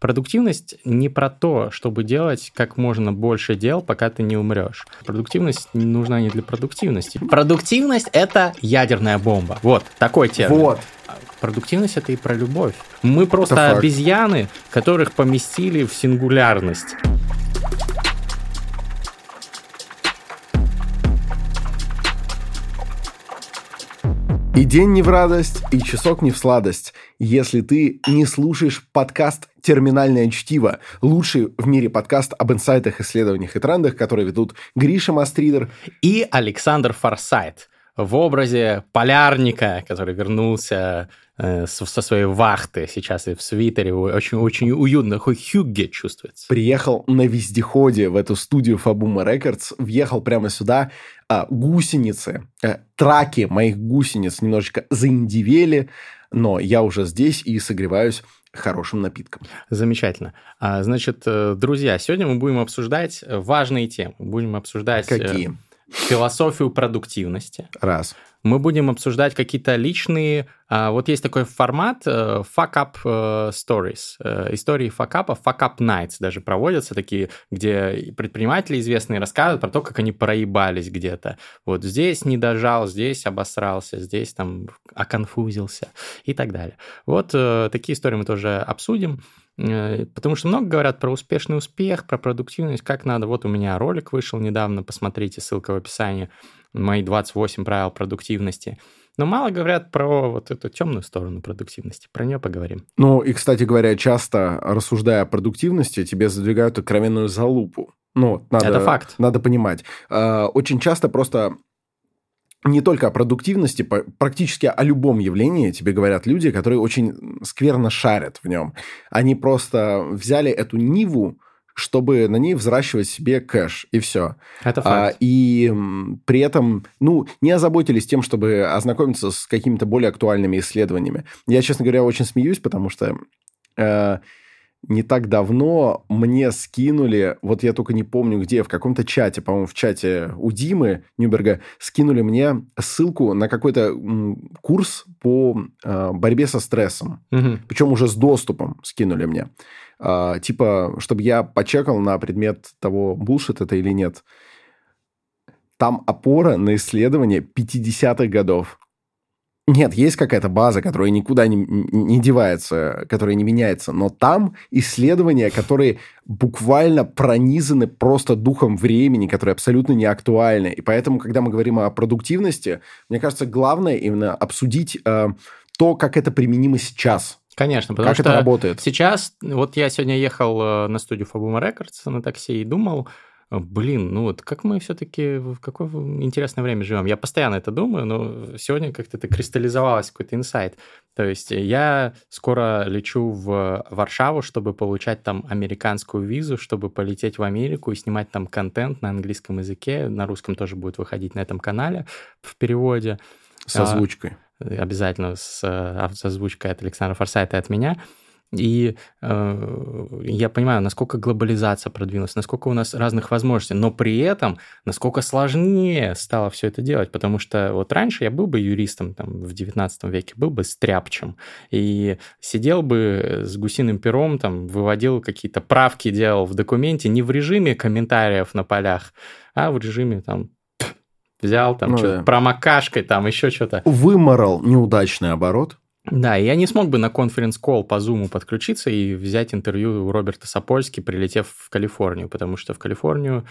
Продуктивность не про то, чтобы делать как можно больше дел, пока ты не умрешь. Продуктивность нужна не для продуктивности. Продуктивность — это ядерная бомба. Вот, такой термин. Вот. Продуктивность — это и про любовь. Мы просто обезьяны, которых поместили в сингулярность. И день не в радость, и часок не в сладость, если ты не слушаешь подкаст «Терминальное чтиво», лучший в мире подкаст об инсайтах, исследованиях и трендах, который ведут Гриша Мастридер и Александр Форсайт в образе полярника, который вернулся э, со своей вахты сейчас и в свитере. Очень, очень уютно. Такой Хюгге чувствуется. Приехал на вездеходе в эту студию Фабума Рекордс, въехал прямо сюда. А, гусеницы, а, траки моих гусениц немножечко заиндивели, но я уже здесь и согреваюсь хорошим напитком. Замечательно. А, значит, э, друзья, сегодня мы будем обсуждать важные темы. Будем обсуждать... Какие? Философию продуктивности. Раз. Мы будем обсуждать какие-то личные... А, вот есть такой формат э, fuck up э, stories. Э, истории факапа, fuck up nights даже проводятся такие, где предприниматели известные рассказывают про то, как они проебались где-то. Вот здесь не дожал, здесь обосрался, здесь там оконфузился и так далее. Вот такие истории мы тоже обсудим. Э, потому что много говорят про успешный успех, про продуктивность, как надо. Вот у меня ролик вышел недавно, посмотрите, ссылка в описании. Мои 28 правил продуктивности. Но мало говорят про вот эту темную сторону продуктивности. Про нее поговорим. Ну, и, кстати говоря, часто, рассуждая о продуктивности, тебе задвигают откровенную залупу. Ну, надо, Это факт. Надо понимать. Э, очень часто просто не только о продуктивности, практически о любом явлении тебе говорят люди, которые очень скверно шарят в нем. Они просто взяли эту ниву, чтобы на ней взращивать себе кэш, и все. Это факт. А, и при этом, ну, не озаботились тем, чтобы ознакомиться с какими-то более актуальными исследованиями. Я, честно говоря, очень смеюсь, потому что... Э, не так давно мне скинули, вот я только не помню где, в каком-то чате, по-моему, в чате у Димы Нюберга, скинули мне ссылку на какой-то курс по э, борьбе со стрессом. Угу. Причем уже с доступом скинули мне. Э, типа, чтобы я почекал на предмет того, булшит это или нет. Там опора на исследование 50-х годов. Нет, есть какая-то база, которая никуда не, не девается, которая не меняется, но там исследования, которые буквально пронизаны просто духом времени, которые абсолютно не актуальны. И поэтому, когда мы говорим о продуктивности, мне кажется, главное именно обсудить э, то, как это применимо сейчас. Конечно, потому как что это работает. сейчас, вот я сегодня ехал э, на студию Fabuma Records на такси и думал, блин, ну вот как мы все-таки в какое интересное время живем. Я постоянно это думаю, но сегодня как-то это кристаллизовалось, какой-то инсайт. То есть я скоро лечу в Варшаву, чтобы получать там американскую визу, чтобы полететь в Америку и снимать там контент на английском языке. На русском тоже будет выходить на этом канале в переводе. С озвучкой. А, обязательно с, а, с озвучкой от Александра Форсайта и от меня. И э, я понимаю, насколько глобализация продвинулась, насколько у нас разных возможностей, но при этом насколько сложнее стало все это делать, потому что вот раньше я был бы юристом там, в 19 веке, был бы стряпчем, и сидел бы с гусиным пером, там, выводил какие-то правки, делал в документе не в режиме комментариев на полях, а в режиме там взял там ну, что-то да. промокашкой, там еще что-то. Выморал неудачный оборот. Да, я не смог бы на конференц-колл по Zoom подключиться и взять интервью у Роберта Сапольски, прилетев в Калифорнию, потому что в Калифорнию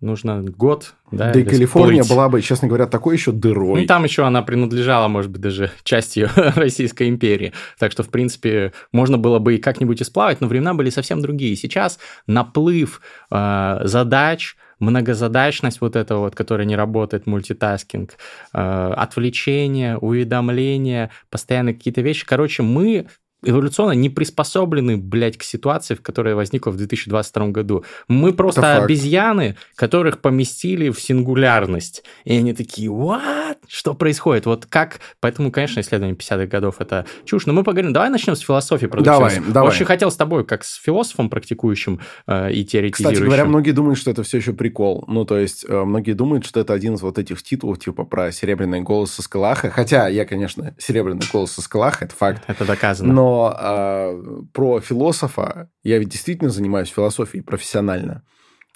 нужно год. Да, да и Калифорния плыть. была бы, честно говоря, такой еще дырой. Ну, там еще она принадлежала, может быть, даже частью Российской империи. Так что, в принципе, можно было бы и как-нибудь исплавать, но времена были совсем другие. Сейчас наплыв э, задач, многозадачность вот этого вот, которая не работает, мультитаскинг, э, отвлечение, уведомления, постоянно какие-то вещи. Короче, мы эволюционно не приспособлены, блядь, к ситуации, в которой возникла в 2022 году. Мы просто обезьяны, которых поместили в сингулярность. И они такие, what? Что происходит? Вот как... Поэтому, конечно, исследование 50-х годов это чушь. Но мы поговорим. Давай начнем с философии Давай, давай. Очень хотел с тобой, как с философом практикующим э, и теоретизирующим. Кстати говоря, многие думают, что это все еще прикол. Ну, то есть, э, многие думают, что это один из вот этих титулов, типа про серебряный голос со Скалаха. Хотя я, конечно, серебряный голос со Скалаха, это факт. Это доказано. Но Но э, про философа я ведь действительно занимаюсь философией профессионально.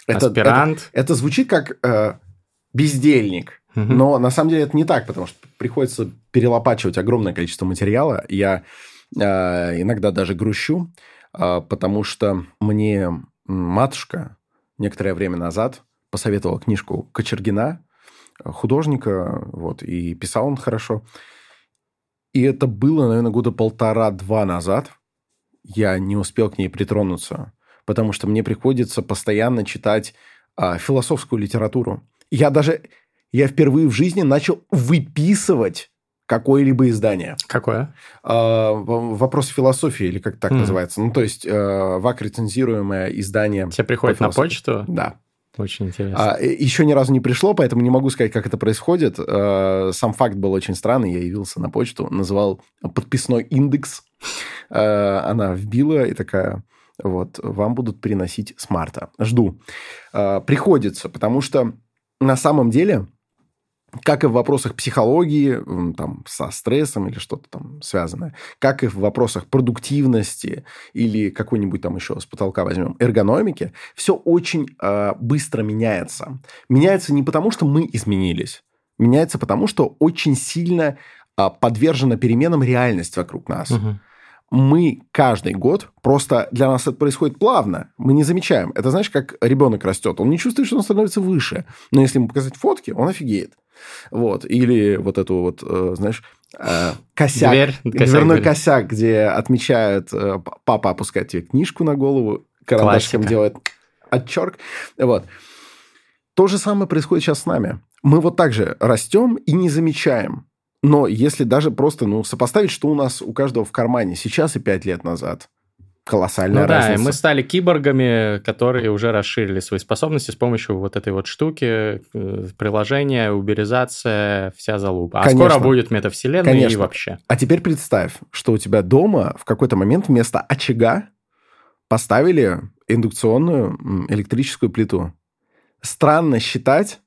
Это, Аспирант. Это, это звучит как э, бездельник. Угу. Но на самом деле это не так, потому что приходится перелопачивать огромное количество материала. Я э, иногда даже грущу, э, потому что мне матушка некоторое время назад посоветовала книжку Кочергина, художника, вот, и писал он хорошо. И это было, наверное, года полтора-два назад. Я не успел к ней притронуться, потому что мне приходится постоянно читать а, философскую литературу. Я даже, я впервые в жизни начал выписывать какое-либо издание. Какое? А, вопрос философии, или как так mm. называется. Ну, то есть, э, ВАК рецензируемое издание. Тебе приходит на почту? Да. Очень интересно. А, еще ни разу не пришло, поэтому не могу сказать, как это происходит. А, сам факт был очень странный. Я явился на почту, называл подписной индекс. А, она вбила и такая, вот, вам будут приносить с марта. Жду. Приходится, потому что на самом деле как и в вопросах психологии, там, со стрессом или что-то там связанное, как и в вопросах продуктивности или какой-нибудь там еще с потолка возьмем эргономики, все очень э, быстро меняется. Меняется не потому, что мы изменились, меняется потому, что очень сильно э, подвержена переменам реальность вокруг нас. Угу мы каждый год, просто для нас это происходит плавно, мы не замечаем. Это знаешь, как ребенок растет, он не чувствует, что он становится выше. Но если ему показать фотки, он офигеет. Вот. Или вот эту вот, э, знаешь, э, косяк, Дверь, дверной косяк, косяк, где отмечают, э, папа опускает тебе книжку на голову, карандашиком Классика. делает отчерк. Вот. То же самое происходит сейчас с нами. Мы вот так же растем и не замечаем. Но если даже просто ну, сопоставить, что у нас у каждого в кармане сейчас и пять лет назад, колоссальная ну, разница. Да, мы стали киборгами, которые уже расширили свои способности с помощью вот этой вот штуки, э, приложения, уберизация, вся залупа. А Конечно. скоро будет метавселенная Конечно. и вообще. А теперь представь, что у тебя дома в какой-то момент вместо очага поставили индукционную электрическую плиту. Странно считать,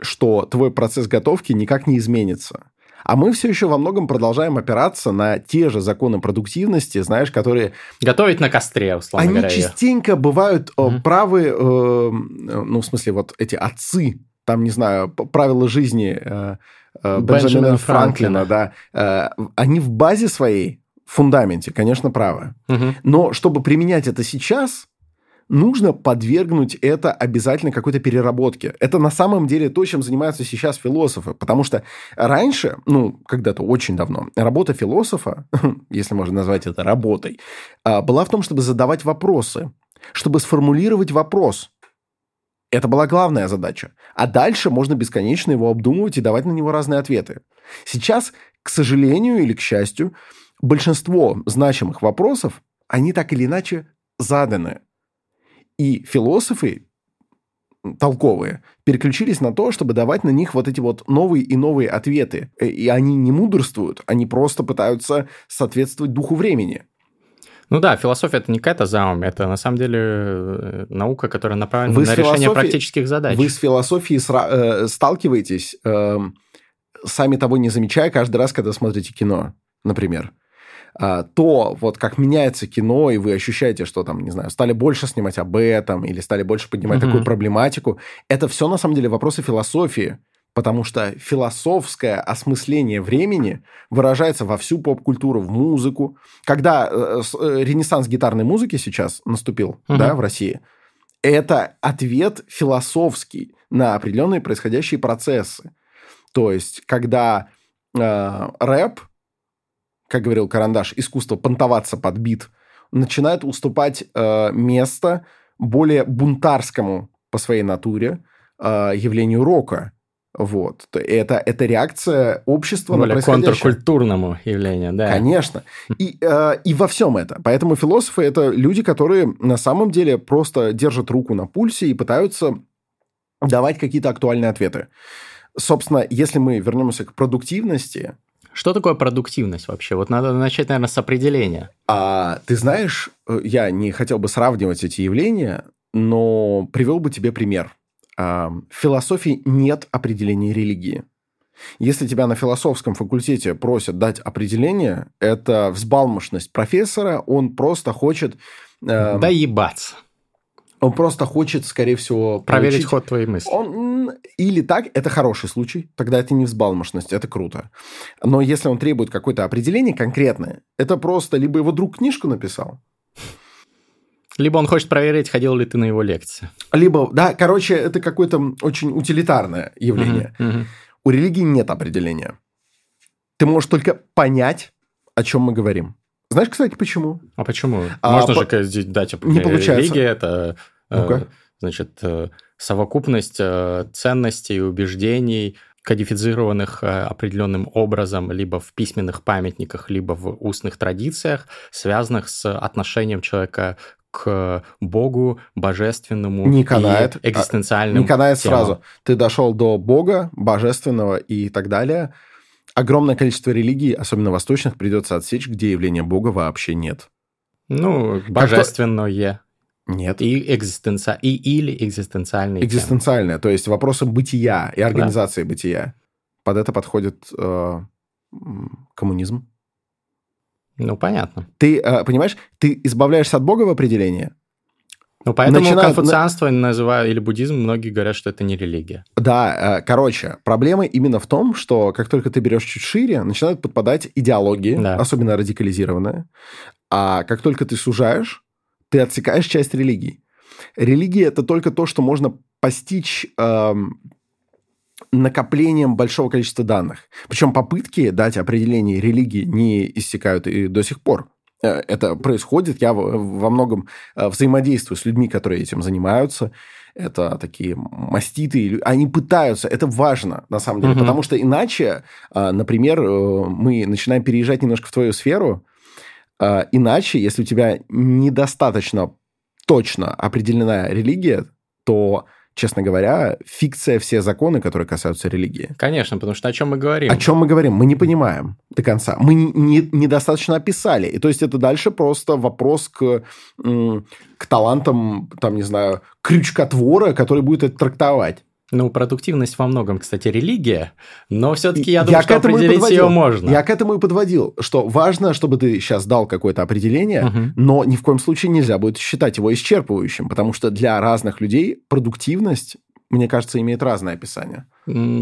что твой процесс готовки никак не изменится. А мы все еще во многом продолжаем опираться на те же законы продуктивности, знаешь, которые... Готовить на костре, условно Они говоря. Они частенько бывают mm-hmm. правы, э, ну, в смысле, вот эти отцы, там, не знаю, правила жизни э, э, Бенджамина Франклина, Франклина, да, э, они в базе своей, в фундаменте, конечно, правы. Угу. Но чтобы применять это сейчас, нужно подвергнуть это обязательно какой-то переработке. Это на самом деле то, чем занимаются сейчас философы. Потому что раньше, ну, когда-то очень давно, работа философа, если можно назвать это работой, а, была в том, чтобы задавать вопросы, чтобы сформулировать вопрос. Это была главная задача. А дальше можно бесконечно его обдумывать и давать на него разные ответы. Сейчас, к сожалению или к счастью, большинство значимых вопросов, они так или иначе заданы. И философы толковые переключились на то, чтобы давать на них вот эти вот новые и новые ответы. Э, и они не мудрствуют, они просто пытаются соответствовать духу времени. Ну да, философия это не какая-то заум, это на самом деле э, наука, которая направлена вы на решение практических задач. Вы с философией сра- э, сталкиваетесь, э, сами того не замечая, каждый раз, когда смотрите кино, например. А, то вот как меняется кино, и вы ощущаете, что там, не знаю, стали больше снимать об этом, или стали больше поднимать угу. такую проблематику, это все на самом деле вопросы философии, потому что философское осмысление времени выражается во всю поп-культуру, в музыку. Когда э, э, ренессанс гитарной музыки сейчас наступил угу. да, в России, это ответ философский на определенные происходящие процессы. То есть, когда э, рэп как говорил Карандаш, искусство понтоваться под бит, начинает уступать э, место более бунтарскому по своей натуре э, явлению рока. Вот. Это, это реакция общества Более на происходящее. контркультурному явлению, да. Конечно. И, э, и во всем это. Поэтому философы – это люди, которые на самом деле просто держат руку на пульсе и пытаются давать какие-то актуальные ответы. Собственно, если мы вернемся к продуктивности, что такое продуктивность вообще? Вот надо начать, наверное, с определения. А ты знаешь, э, я не хотел бы сравнивать эти явления, но привел бы тебе пример. А, в философии нет определения религии. Если тебя на философском факультете просят дать определение, это взбалмошность профессора, он просто хочет... Э, да ебаться. Он просто хочет, скорее всего, проверить получить... ход твоей мысли. Он... Или так, это хороший случай, тогда это не взбалмошность, это круто. Но если он требует какое-то определение конкретное, это просто либо его друг книжку написал, либо он хочет проверить, ходил ли ты на его лекции. Либо, да, короче, это какое-то очень утилитарное явление. Uh-huh, uh-huh. У религии нет определения. Ты можешь только понять, о чем мы говорим. Знаешь, кстати, почему? А почему? А, Можно по... же дать определение. Не получается. Религия – это, э, значит, э, совокупность э, ценностей убеждений, кодифицированных определенным образом либо в письменных памятниках, либо в устных традициях, связанных с отношением человека к Богу, божественному не канает. и экзистенциальным Не канает темам. сразу. Ты дошел до Бога, божественного и так далее. Огромное количество религий, особенно восточных, придется отсечь, где явления Бога вообще нет. Ну, божественное. Нет. И, экзистенци... и или экзистенциальные Экзистенциальное, то есть вопросы бытия и организации да. бытия. Под это подходит э, коммунизм. Ну, понятно. Ты, э, понимаешь, ты избавляешься от Бога в определении, ну, поэтому начинают... конфуцианство называю, или буддизм, многие говорят, что это не религия. Да, э, короче, проблема именно в том, что как только ты берешь чуть шире, начинают подпадать идеологии, да. особенно радикализированные. А как только ты сужаешь, ты отсекаешь часть религии. Религия – это только то, что можно постичь эм, накоплением большого количества данных. Причем попытки дать определение религии не иссякают и до сих пор. Э, это происходит. Я во многом э, взаимодействую с людьми, которые этим занимаются. Это такие маститы. Они пытаются. Это важно, на самом деле. Угу. Потому что иначе, э, например, мы начинаем переезжать немножко в твою сферу. Иначе, если у тебя недостаточно точно определенная религия, то честно говоря, фикция все законы, которые касаются религии. Конечно, потому что о чем мы говорим? О чем мы говорим? Мы не понимаем до конца. Мы не, недостаточно описали. И то есть это дальше просто вопрос к, к талантам, там, не знаю, крючкотвора, который будет это трактовать. Ну, продуктивность во многом, кстати, религия, но все-таки я думаю, я что определить ее можно. Я к этому и подводил, что важно, чтобы ты сейчас дал какое-то определение, угу. но ни в коем случае нельзя будет считать его исчерпывающим, потому что для разных людей продуктивность мне кажется, имеет разное описание.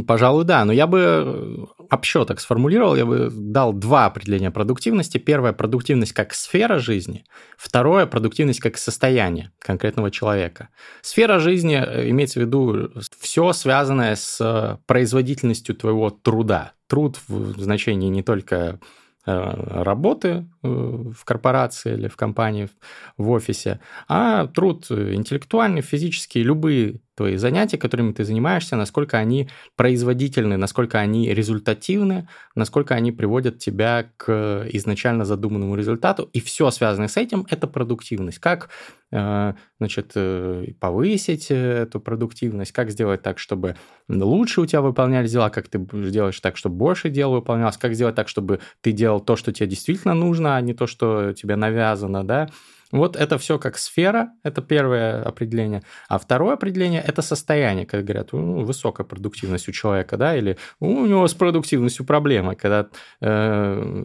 Пожалуй, да. Но я бы э, общо так сформулировал, я бы дал два определения продуктивности. Первое – продуктивность как сфера жизни. Второе – продуктивность как состояние конкретного человека. Сфера жизни э, имеется в виду все связанное с производительностью твоего труда. Труд в значении не только Э, работы э, в корпорации или в компании, в офисе, а труд интеллектуальный, физический, любые твои занятия, которыми ты занимаешься, насколько они производительны, насколько они результативны, насколько они приводят тебя к изначально задуманному результату. И все связанное с этим – это продуктивность. Как э, значит, повысить эту продуктивность, как сделать так, чтобы лучше у тебя выполнялись дела, как ты сделаешь так, чтобы больше дел выполнялось, как сделать так, чтобы ты делал то, что тебе действительно нужно, а не то, что тебе навязано, да. Вот это все как сфера, это первое определение. А второе определение – это состояние, когда говорят, ну, высокая продуктивность у человека, да, или у него с продуктивностью проблема, когда э,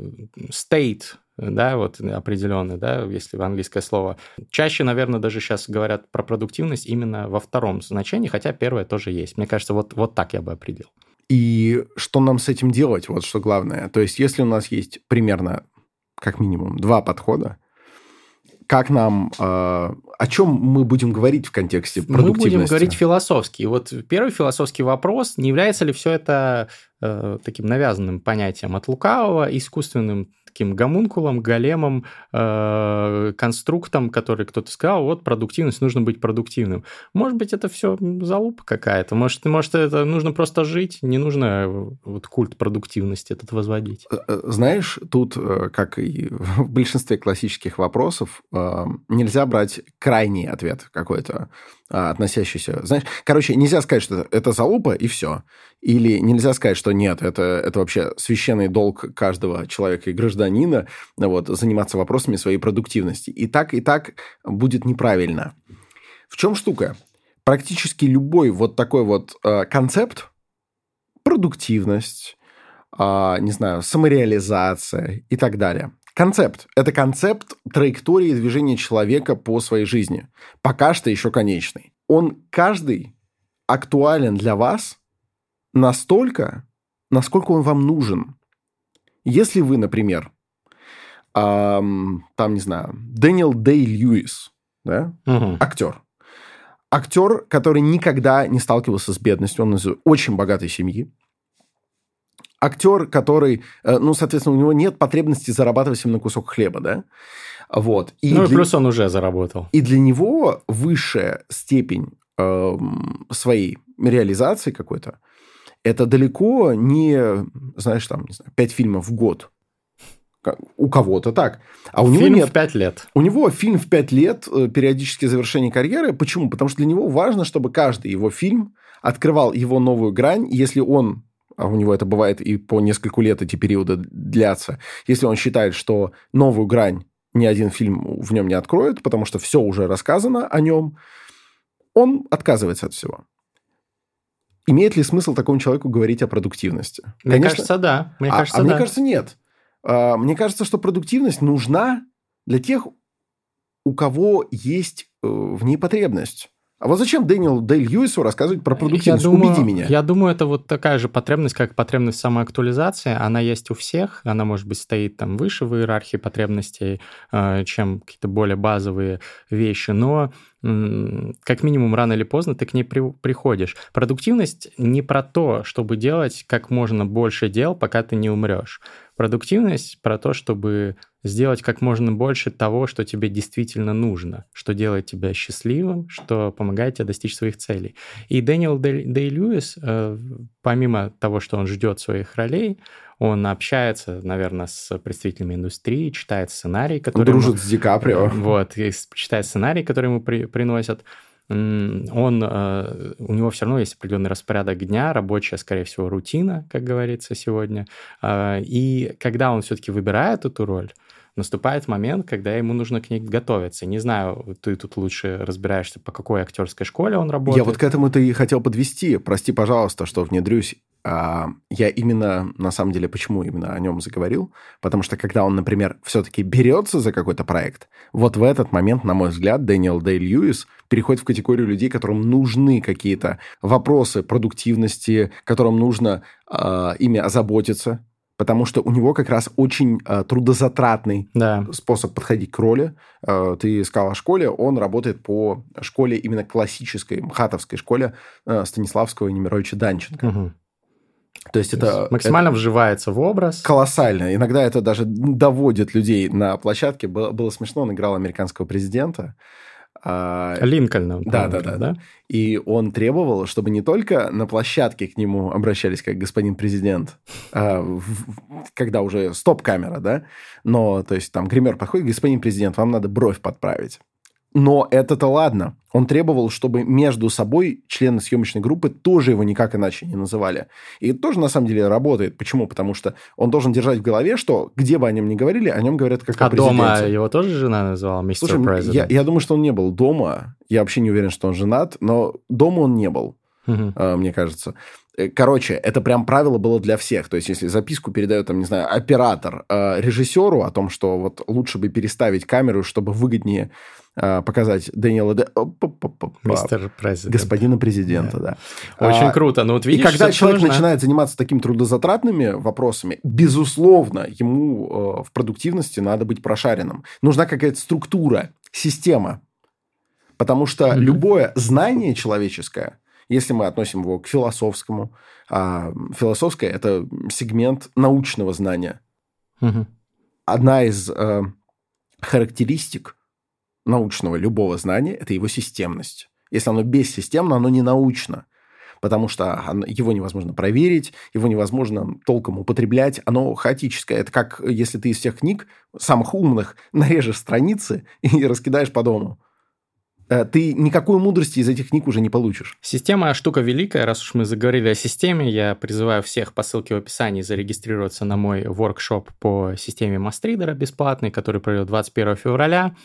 state, да, вот определенный, да, если в английское слово. Чаще, наверное, даже сейчас говорят про продуктивность именно во втором значении, хотя первое тоже есть. Мне кажется, вот, вот так я бы определил. И что нам с этим делать, вот что главное. То есть, если у нас есть примерно, как минимум, два подхода, как нам, э, о чем мы будем говорить в контексте продуктивности? Мы будем говорить философски. Вот первый философский вопрос, не является ли все это э, таким навязанным понятием от лукавого, искусственным таким гомункулом, големом, э, конструктом, который кто-то сказал, вот продуктивность, нужно быть продуктивным. Может быть, это все залупа какая-то. Может, может, это нужно просто жить, не нужно вот культ продуктивности этот возводить. Э, э, знаешь, тут, как и в большинстве классических вопросов, нельзя брать крайний ответ какой-то относящийся... Знаешь, короче, нельзя сказать, что это залупа, и все. Или нельзя сказать, что нет, это, это вообще священный долг каждого человека и гражданина вот, заниматься вопросами своей продуктивности. И так, и так будет неправильно. В чем штука? Практически любой вот такой вот э, концепт продуктивность, а, не знаю, самореализация и так далее. Концепт. Это концепт траектории движения человека по своей жизни. Пока что еще конечный. Он каждый актуален для вас настолько, насколько он вам нужен. Если вы, например, эм, там, не знаю, Дэниел Дэй Льюис, да, угу. актер. Актер, который никогда не сталкивался с бедностью, он из очень богатой семьи. Актер, который, э, ну, соответственно, у него нет потребности зарабатывать именно кусок хлеба, да? Вот. И ну, и плюс он уже заработал. И для него высшая степень э, своей реализации какой-то, это далеко не, знаешь, там, не знаю, пять фильмов в год. У кого-то так. А у фильм него нет. в пять лет. У него фильм в пять лет, э, периодически завершение карьеры. Почему? Потому что для него важно, чтобы каждый его фильм открывал его новую грань. Если он а у него это бывает и по нескольку лет эти периоды длятся, если он считает, что новую грань ни один фильм в нем не откроет, потому что все уже рассказано о нем, он отказывается от всего. Имеет ли смысл такому человеку говорить о продуктивности? Мне Конечно, кажется, да. Мне а, кажется, а да. мне кажется, нет. А, мне кажется, что продуктивность нужна для тех, у кого есть э, в ней потребность. А вот зачем Дэниел Дэй Льюису рассказывать про продуктивность? Я думаю, Убеди меня. Я думаю, это вот такая же потребность, как потребность самоактуализации. Она есть у всех. Она, может быть, стоит там выше в иерархии потребностей, э, чем какие-то более базовые вещи. Но как минимум рано или поздно ты к ней при, приходишь. Продуктивность не про то, чтобы делать как можно больше дел, пока ты не умрешь. Продуктивность про то, чтобы сделать как можно больше того, что тебе действительно нужно, что делает тебя счастливым, что помогает тебе достичь своих целей. И Дэниел Дэй Льюис, э, помимо того, что он ждет своих ролей, он общается, наверное, с представителями индустрии, читает сценарий, который... Он дружит ему, с Ди Каприо. Вот, и читает сценарий, который ему при, приносят он, э, у него все равно есть определенный распорядок дня, рабочая, скорее всего, рутина, как говорится сегодня. Э, и когда он все-таки выбирает эту роль, наступает момент, когда ему нужно к ней готовиться. Не знаю, ты тут лучше разбираешься, по какой актерской школе он работает. Я вот к этому-то и хотел подвести. Прости, пожалуйста, что внедрюсь. А, я именно, на самом деле, почему именно о нем заговорил? Потому что когда он, например, все-таки берется за какой-то проект, вот в этот момент, на мой взгляд, Дэниел Дэй Льюис переходит в категорию людей, которым нужны какие-то вопросы продуктивности, которым нужно э, ими озаботиться, потому что у него как раз очень э, трудозатратный да. способ подходить к роли. Э, ты сказал о школе, он работает по школе именно классической, мхатовской школе э, Станиславского и Немировича Данченко. Угу. То есть это... Максимально это вживается в образ. Колоссально. Иногда это даже доводит людей на площадке. Было, было смешно, он играл американского президента. А, Линкольна. Да, да, да, да. И он требовал, чтобы не только на площадке к нему обращались как господин президент, а, когда уже стоп-камера, да, но, то есть, там гример подходит, господин президент, вам надо бровь подправить. Но это-то ладно. Он требовал, чтобы между собой члены съемочной группы тоже его никак иначе не называли. И это тоже на самом деле работает. Почему? Потому что он должен держать в голове, что где бы о нем ни говорили, о нем говорят как а о президенте. дома его тоже жена называла мистер Слушай, я, я думаю, что он не был дома. Я вообще не уверен, что он женат, но дома он не был, угу. мне кажется. Э, короче, это прям правило было для всех. То есть, если записку передает, там, не знаю, оператор э, режиссеру о том, что вот лучше бы переставить камеру, чтобы выгоднее э, показать Дэниела Д... Мистер президент. Господина президента, да. да. Очень а, круто. Но вот видишь, и когда человек нужно... начинает заниматься такими трудозатратными вопросами, безусловно, ему э, в продуктивности надо быть прошаренным. Нужна какая-то структура, система. Потому что любое знание человеческое – если мы относим его к философскому, а философское – это сегмент научного знания. Угу. Одна из э, характеристик научного любого знания – это его системность. Если оно бессистемно, оно не научно потому что его невозможно проверить, его невозможно толком употреблять, оно хаотическое. Это как если ты из всех книг, самых умных, нарежешь страницы и раскидаешь по дому. Э, ты никакой мудрости из этих книг уже не получишь. Система штука великая. Раз уж мы заговорили о системе, я призываю всех по ссылке в описании зарегистрироваться на мой воркшоп по системе Мастридера бесплатный, который пройдет 21 февраля.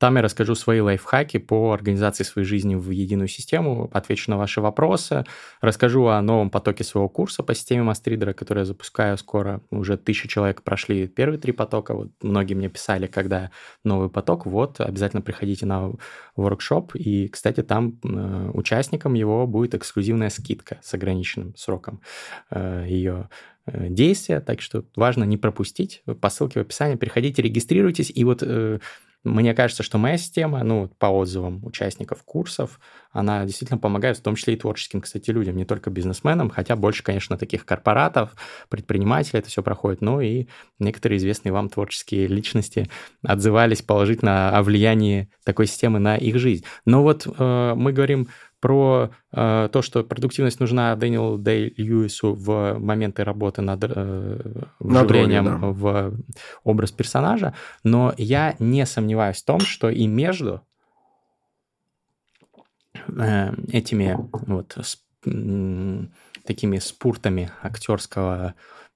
Там я расскажу свои лайфхаки по организации своей жизни в единую систему, отвечу на ваши вопросы, расскажу о новом потоке своего курса по системе Мастридера, который я запускаю скоро. Уже тысяча человек прошли первые три потока. Вот многие мне писали, когда новый поток. Вот, обязательно приходите на воркшоп. И, кстати, там э, участникам его будет эксклюзивная скидка с ограниченным сроком э, ее э, действия, так что важно не пропустить. По ссылке в описании переходите, регистрируйтесь, и вот э, мне кажется, что моя система, ну, по отзывам участников курсов, она действительно помогает, в том числе и творческим, кстати, людям, не только бизнесменам, хотя больше, конечно, таких корпоратов, предпринимателей это все проходит, но и некоторые известные вам творческие личности отзывались положительно о влиянии такой системы на их жизнь. Но вот э, мы говорим про э, то, что продуктивность нужна Дэниелу Дэй Льюису в моменты работы над э, вживлением да. в образ персонажа, но я не сомневаюсь в том, что и между э, этими вот с, э, такими спуртами актерского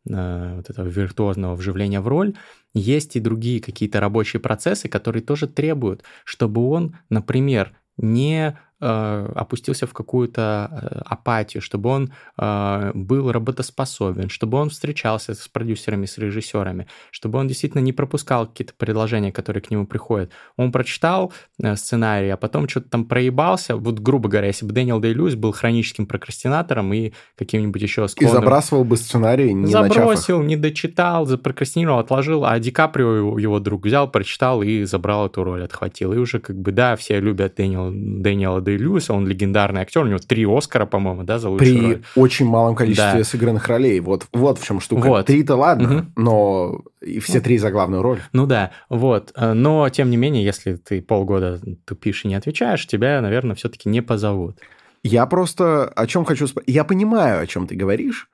э, вот этого виртуозного вживления в роль есть и другие какие-то рабочие процессы, которые тоже требуют, чтобы он, например, не Э, опустился в какую-то э, апатию, чтобы он э, был работоспособен, чтобы он встречался с продюсерами, с режиссерами, чтобы он действительно не пропускал какие-то предложения, которые к нему приходят. Он прочитал сценарий, а потом что-то там проебался. Вот, грубо говоря, если бы Дэниел Дэй Льюис был хроническим прокрастинатором и каким-нибудь еще склонным... И забрасывал бы сценарий, не Забросил, не дочитал, запрокрастинировал, отложил, а Ди Каприо, его друг, взял, прочитал и забрал эту роль, отхватил. И уже как бы, да, все любят Дэниела, Дэниела Дэй Льюиса, он легендарный актер, у него три Оскара, по-моему, да, за лучшую При роль. очень малом количестве да. сыгранных ролей. Вот, вот в чем штука. Вот. Три-то ладно, угу. но и все три за главную роль. Ну да, вот. Но, тем не менее, если ты полгода тупишь и не отвечаешь, тебя, наверное, все-таки не позовут. Я просто о чем хочу спросить. Я понимаю, о чем ты говоришь,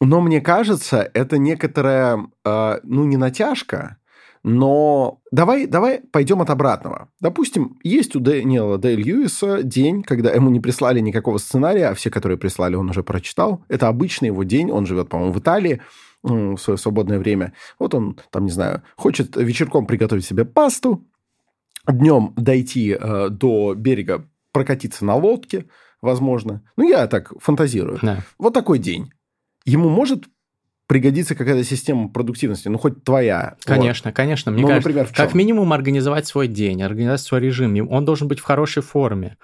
но мне кажется, это некоторая, э, ну, не натяжка, но давай, давай пойдем от обратного. Допустим, есть у Дэниела Дэй Льюиса день, когда ему не прислали никакого сценария, а все, которые прислали, он уже прочитал. Это обычный его день, он живет, по-моему, в Италии в свое свободное время. Вот он, там, не знаю, хочет вечерком приготовить себе пасту, днем дойти э, до берега, прокатиться на лодке, возможно. Ну, я так фантазирую. Да. Вот такой день. Ему может пригодится какая-то система продуктивности, ну, хоть твоя. Конечно, вот. конечно. Мне ну, кажется, например, как минимум организовать свой день, организовать свой режим. Он должен быть в хорошей форме.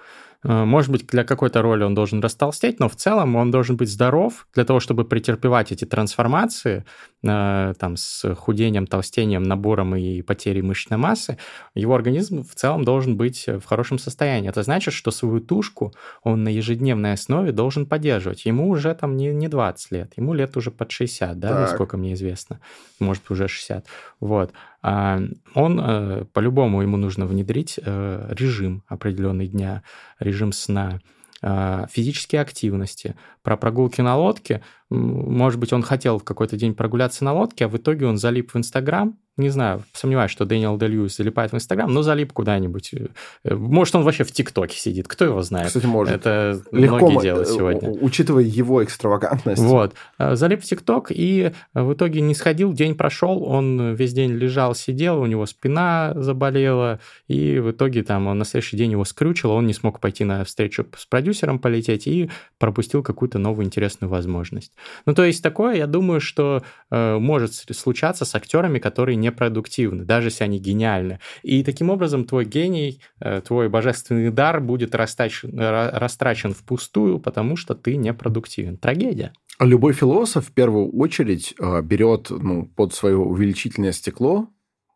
Э, может быть, для какой-то роли он должен растолстеть, но в целом он должен быть здоров для того, чтобы претерпевать эти трансформации там, с худением, толстением, набором и потерей мышечной массы. Его организм в целом должен быть в хорошем состоянии. Это значит, что свою тушку он на ежедневной основе должен поддерживать. Ему уже там не, не 20 лет, ему лет уже под 60, да, так. насколько мне известно. Может, уже 60. Вот. А, он э, по-любому ему нужно внедрить э, режим определенный дня, режим сна, физические активности. Про прогулки на лодке, может быть, он хотел в какой-то день прогуляться на лодке, а в итоге он залип в Инстаграм, не знаю, сомневаюсь, что Дэниел Де Льюис залипает в Инстаграм, но залип куда-нибудь. Э, может, он вообще в ТикТоке сидит, кто его знает. Кстати, может. Это Легко многие делают э, сегодня. Учитывая его экстравагантность. Вот. Э, залип в ТикТок и в итоге не сходил, день прошел, он весь день лежал, сидел, у него спина заболела, и в итоге там он на следующий день его скрючил, он не смог пойти на встречу с продюсером полететь и пропустил какую-то новую интересную возможность. Ну, то есть такое, я думаю, что э, может случаться с актерами, которые непродуктивны, даже если они гениальны. И таким образом твой гений, э, твой божественный дар будет растрачен, растрачен впустую, потому что ты непродуктивен. Трагедия. Любой философ в первую очередь э, берет ну, под свое увеличительное стекло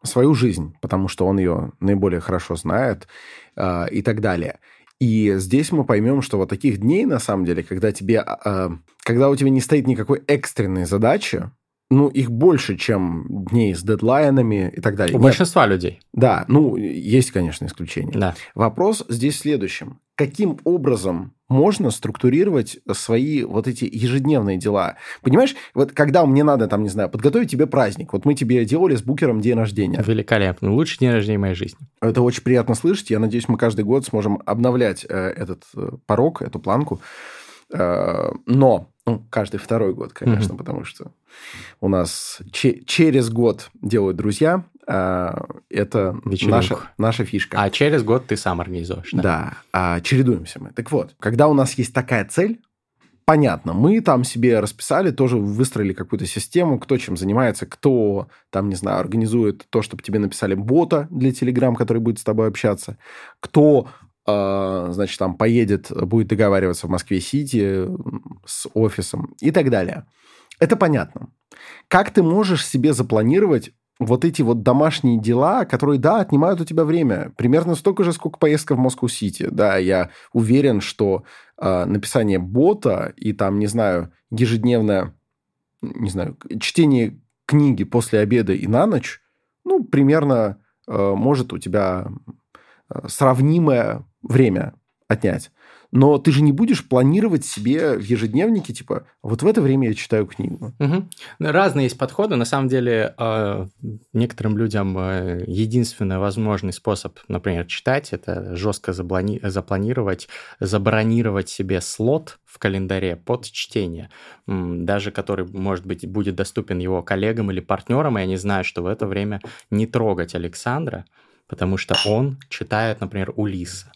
свою жизнь, потому что он ее наиболее хорошо знает э, и так далее. И здесь мы поймем, что вот таких дней, на самом деле, когда тебе, э, когда у тебя не стоит никакой экстренной задачи, ну, их больше, чем дней с дедлайнами и так далее. У Нет. большинства людей. Да, ну, есть, конечно, исключения. Да. Вопрос здесь в следующем. Каким образом можно структурировать свои вот эти ежедневные дела? Понимаешь, вот когда мне надо, там, не знаю, подготовить тебе праздник, вот мы тебе делали с букером день рождения. Великолепно. Лучший день рождения моей жизни. Это очень приятно слышать. Я надеюсь, мы каждый год сможем обновлять э, этот э, порог, эту планку. Э, но Ну, каждый второй год, конечно, mm-hmm. потому что у нас че- через год делают друзья. А, это наша, наша фишка. А через год ты сам организуешь, да? Да, а, чередуемся мы. Так вот, когда у нас есть такая цель, понятно, мы там себе расписали, тоже выстроили какую-то систему, кто чем занимается, кто там, не знаю, организует то, чтобы тебе написали бота для Telegram, который будет с тобой общаться, кто значит, там поедет, будет договариваться в Москве-Сити с офисом и так далее. Это понятно. Как ты можешь себе запланировать вот эти вот домашние дела, которые, да, отнимают у тебя время. Примерно столько же, сколько поездка в Москву-Сити. Да, я уверен, что э, написание бота и там, не знаю, ежедневное, не знаю, чтение книги после обеда и на ночь, ну, примерно э, может у тебя сравнимое время отнять. Но ты же не будешь планировать себе в ежедневнике, типа, вот в это время я читаю книгу. Угу. Разные есть подходы. На самом деле, э, некоторым людям э, единственный возможный способ, например, читать, это жестко заплани- запланировать, забронировать себе слот в календаре под чтение, даже который, может быть, будет доступен его коллегам или партнерам, и они знают, что в это время не трогать Александра, потому что он читает, например, Улиса.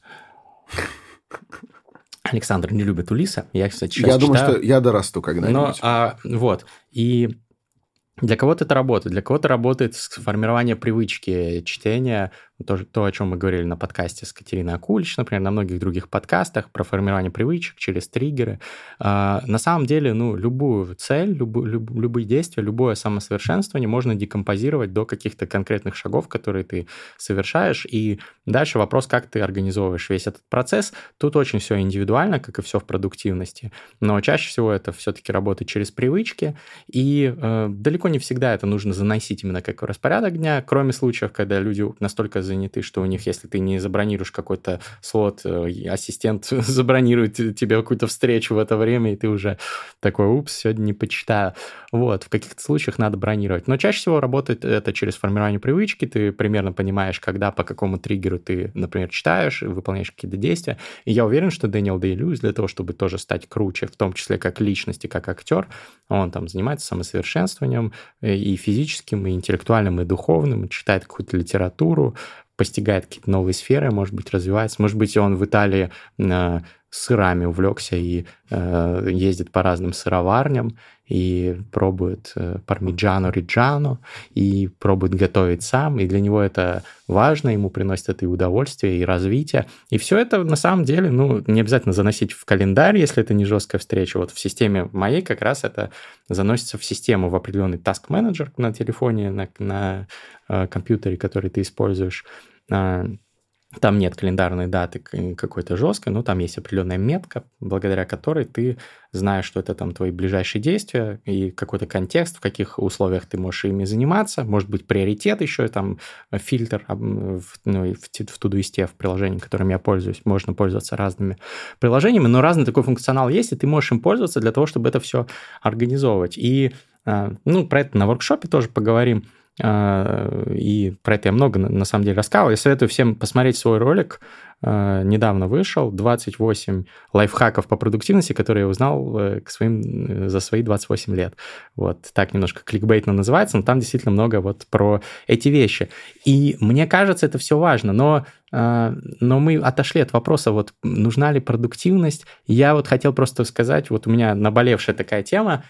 Александр не любит Улиса. Я, кстати, сейчас Я думаю, читаю. что я дорасту когда-нибудь. Но, а, вот. И для кого-то это работает, для кого-то работает формирование привычки чтения, то, то, о чем мы говорили на подкасте с Катериной Акулич, например, на многих других подкастах про формирование привычек через триггеры. А, на самом деле, ну, любую цель, любу, люб, любые действия, любое самосовершенствование можно декомпозировать до каких-то конкретных шагов, которые ты совершаешь, и дальше вопрос, как ты организовываешь весь этот процесс. Тут очень все индивидуально, как и все в продуктивности, но чаще всего это все-таки работает через привычки, и э, далеко не всегда это нужно заносить именно как распорядок дня, кроме случаев, когда люди настолько заняты, что у них, если ты не забронируешь какой-то слот, э, ассистент забронирует тебе какую-то встречу в это время, и ты уже такой, упс, сегодня не почитаю. Вот, в каких-то случаях надо бронировать. Но чаще всего работает это через формирование привычки, ты примерно понимаешь, когда, по какому триггеру ты, например, читаешь, выполняешь какие-то действия. И я уверен, что Дэниел Дэй Льюис для того, чтобы тоже стать круче, в том числе как личность и как актер, он там занимается самосовершенствованием э, и физическим, и интеллектуальным, и духовным, читает какую-то литературу, постигает какие-то новые сферы, может быть, развивается. Может быть, он в Италии э, сырами увлекся и э, ездит по разным сыроварням и пробует э, пармиджано риджано и пробует готовить сам. И для него это важно, ему приносит это и удовольствие, и развитие. И все это на самом деле, ну, не обязательно заносить в календарь, если это не жесткая встреча. Вот в системе моей как раз это заносится в систему, в определенный task менеджер на телефоне, на, на э, компьютере, который ты используешь а, там нет календарной даты какой-то жесткой, но там есть определенная метка, благодаря которой ты знаешь, что это там твои ближайшие действия и какой-то контекст, в каких условиях ты можешь ими заниматься. Может быть, приоритет еще, там фильтр в, ну, в, в Todoist, в приложении, которым я пользуюсь. Можно пользоваться разными приложениями, но разный такой функционал есть, и ты можешь им пользоваться для того, чтобы это все организовывать. И, а, ну, про это на воркшопе тоже поговорим. А, и про это я много, на самом деле, рассказывал. Я советую всем посмотреть свой ролик. А, недавно вышел 28 лайфхаков по продуктивности, которые я узнал э, к своим, за свои 28 лет. Вот так немножко кликбейтно называется, но там действительно много вот про эти вещи. И мне кажется, это все важно, но а, но мы отошли от вопроса, вот нужна ли продуктивность. Я вот хотел просто сказать, вот у меня наболевшая такая тема,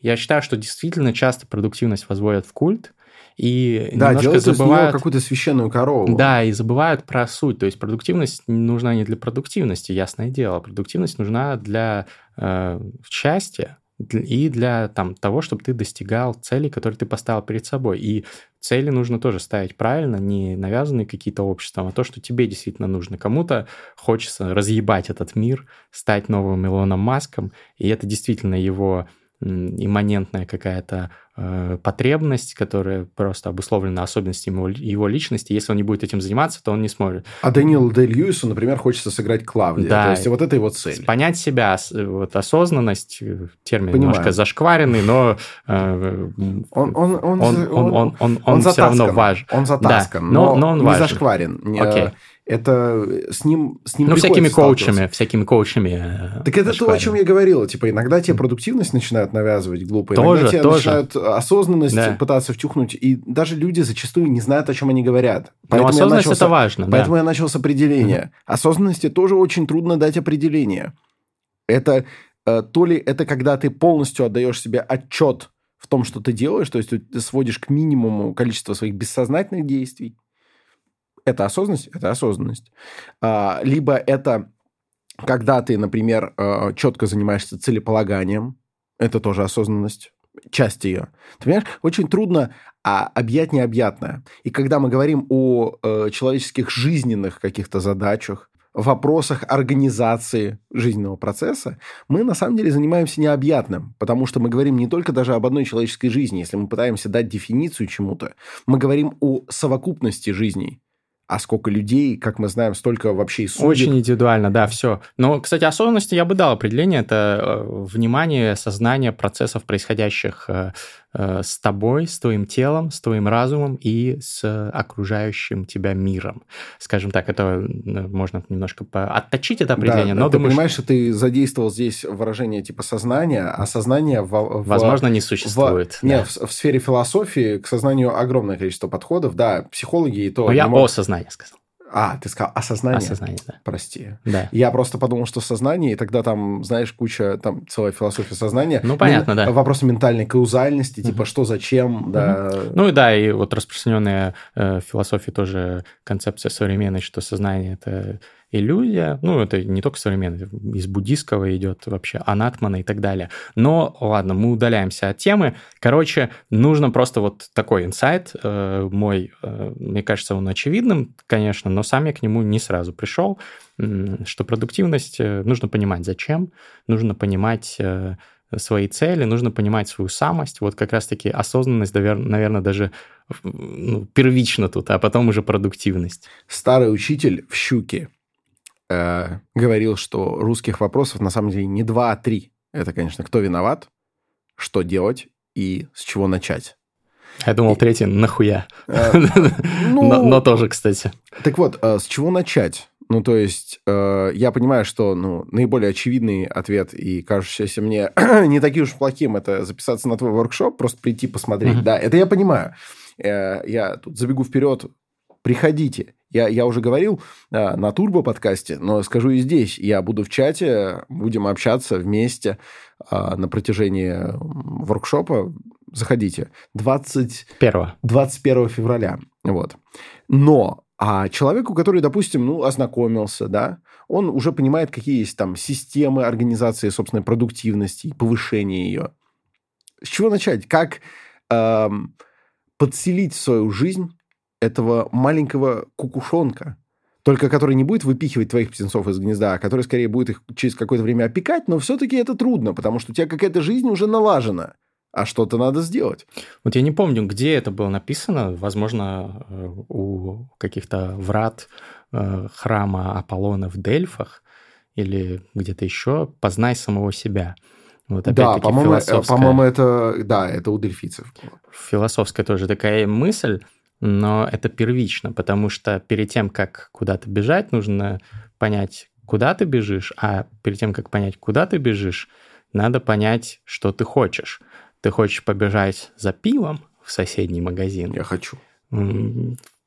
я считаю, что действительно часто продуктивность возводят в культ, и да, немножко забывают... какую-то священную корову. Да, и забывают про суть. То есть продуктивность нужна не для продуктивности, ясное дело. Продуктивность нужна для э, счастья и для там, того, чтобы ты достигал целей, которые ты поставил перед собой. И цели нужно тоже ставить правильно, не навязанные какие-то обществом, а то, что тебе действительно нужно. Кому-то хочется разъебать этот мир, стать новым Илоном Маском, и это действительно его имманентная какая-то э, потребность, которая просто обусловлена особенностями его, его личности. Если он не будет этим заниматься, то он не сможет. А Дэниелу Дэй Льюису, например, хочется сыграть Клавдия. Да. То есть вот это его цель. Понять себя, вот осознанность, э, термин Понимаю. немножко зашкваренный, но э, он, он, он, он, он, он, он, он, он все равно важен. Он затаскан, да, но, но, но он не важен. зашкварен. Окей. Это с ним, с ним Ну, всякими коучами, всякими коучами. э, Так это то, о чем я говорил. Типа, иногда тебе продуктивность начинают навязывать глупо, иногда Тоже, тебе тоже. начинают осознанность Да. пытаться втюхнуть, и даже люди зачастую не знают, о чем они говорят. Но я осознанность начал с- это важно, да. Поэтому я начал с определения. Осознанности тоже очень трудно дать определение. Это э, то ли это когда ты полностью отдаешь себе отчет в том, что ты делаешь, то есть ты сводишь к минимуму количество своих бессознательных действий. Это осознанность? Это осознанность. А, либо это когда ты, например, э, четко занимаешься целеполаганием. Это тоже осознанность. Часть ее. Ты понимаешь, очень трудно а, объять необъятное. И когда мы говорим о э, человеческих жизненных каких-то задачах, вопросах организации жизненного процесса, мы на самом деле занимаемся необъятным, потому что мы говорим не только даже об одной человеческой жизни. Если мы пытаемся дать дефиницию чему-то, мы говорим о совокупности жизней. А сколько людей, как мы знаем, столько вообще и судеб. Очень индивидуально, да, все. Но, кстати, осознанности я бы дал определение. Это э, внимание, сознание процессов, происходящих э, э, с тобой, с твоим телом, с твоим разумом и с окружающим тебя миром. Скажем так, это можно немножко по- отточить это определение, Да, но ты думаю, понимаешь, что ты задействовал здесь выражение типа сознания, а сознание в, в- возможно, не в- существует. не, да. в, в сфере философии к сознанию огромное количество подходов. Да, психологи и то... Но я могут- о сознании сказал. А, ты сказал осознание. Осознание, да. Прости. Да. Я просто подумал, что сознание, и тогда там, знаешь, куча, там целая философия сознания. Ну, понятно, да. Вопросы ментальной каузальности, типа, что, зачем, да. Ну и да, и вот распространенная э, в философии тоже концепция современной, что сознание это иллюзия. Ну, это не только современная, из буддийского идет вообще анатмана и так далее. Но ладно, мы удаляемся от темы. Короче, нужно просто вот такой инсайт э, мой, э, мне кажется, он очевидным, конечно, но сам я к нему не сразу пришел, что продуктивность э, нужно понимать зачем, нужно понимать э, свои цели, нужно понимать свою самость. Вот как раз-таки осознанность, наверное, даже ну, первично тут, а потом уже продуктивность. Старый учитель в «Щуке» э, говорил, что русских вопросов на самом деле не два, а три. Это, конечно, кто виноват, что делать и с чего начать. Я думал, третий нахуя. Э, Но ну, но тоже, кстати. Так вот, э, с чего начать? Ну, то есть, э, я понимаю, что ну, наиболее очевидный ответ и кажущийся мне не таким уж плохим, это записаться на твой воркшоп, просто прийти посмотреть. Да, это я понимаю. Э, Я тут забегу вперед. Приходите. Я, я уже говорил э, на турбо-подкасте, но скажу и здесь. Я буду в чате, будем общаться вместе э, на протяжении воркшопа. Заходите. 20... Первого. 21 февраля. Вот. Но а человеку, который, допустим, ну, ознакомился, да, он уже понимает, какие есть там системы организации собственной продуктивности и повышения ее. С чего начать? Как эм, подселить в свою жизнь этого маленького кукушонка, только который не будет выпихивать твоих птенцов из гнезда, а который скорее будет их через какое-то время опекать, но все-таки это трудно, потому что у тебя какая-то жизнь уже налажена, а что-то надо сделать. Вот я не помню, где это было написано. Возможно, э, у каких-то врат э, храма Аполлона в Дельфах или где-то еще «Познай самого себя». Вот Да, по-моему, э, по-моему, это, да, это у дельфийцев. философская тоже такая мысль, но это первично, потому что перед тем, как куда-то бежать, нужно понять, куда ты бежишь, а перед тем, как понять, куда ты бежишь, надо понять, что ты хочешь. Ты хочешь побежать за пивом в соседний магазин, Я хочу.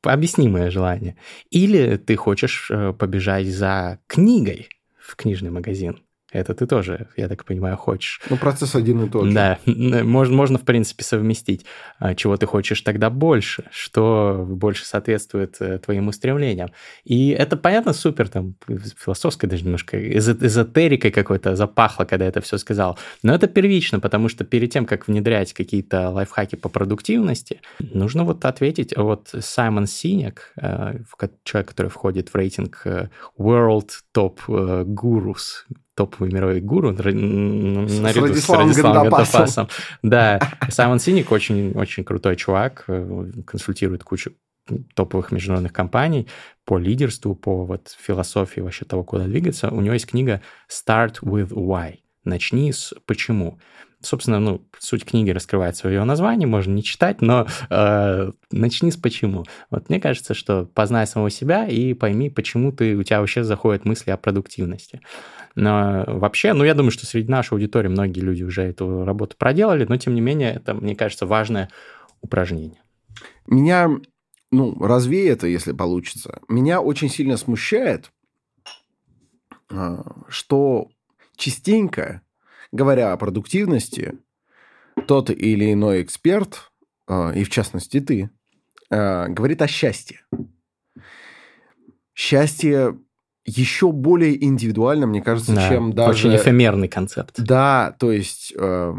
Объяснимое желание. Или ты хочешь э, побежать за книгой в книжный магазин. Это ты тоже, я так понимаю, хочешь. Ну, процесс один и тот же. Да, можно, можно, в принципе, совместить. А Чего ты хочешь тогда больше, что больше соответствует э, твоим устремлениям. И это, понятно, супер, там, философской даже немножко, эзо- эзотерикой какой-то запахло, когда это все сказал. Но это первично, потому что перед тем, как внедрять какие-то лайфхаки по продуктивности, нужно вот ответить. Вот Саймон Синек, э, человек, который входит в рейтинг э, World Top э, Gurus, топовый мировой гуру наряду с Радиславом Гандапасом. Да, Саймон Синик очень, очень крутой чувак, э, консультирует кучу топовых международных компаний по лидерству, по вот философии вообще того, куда двигаться. У него есть книга «Start with Why». Начни с «Почему». Собственно, ну, суть книги раскрывается в ее названии, можно не читать, но э, начни с почему. Вот мне кажется, что познай самого себя и пойми, почему ты, у тебя вообще заходят мысли о продуктивности. Но вообще, ну, я думаю, что среди нашей аудитории многие люди уже эту работу проделали, но, тем не менее, это, мне кажется, важное упражнение. Меня, ну, развей это, если получится. Меня очень сильно смущает, а, что частенько, говоря о продуктивности, тот или иной эксперт, а, и в частности ты, а, говорит о счастье. Счастье еще более индивидуально, мне кажется, да, чем даже... Очень эфемерный концепт. Да, то есть э,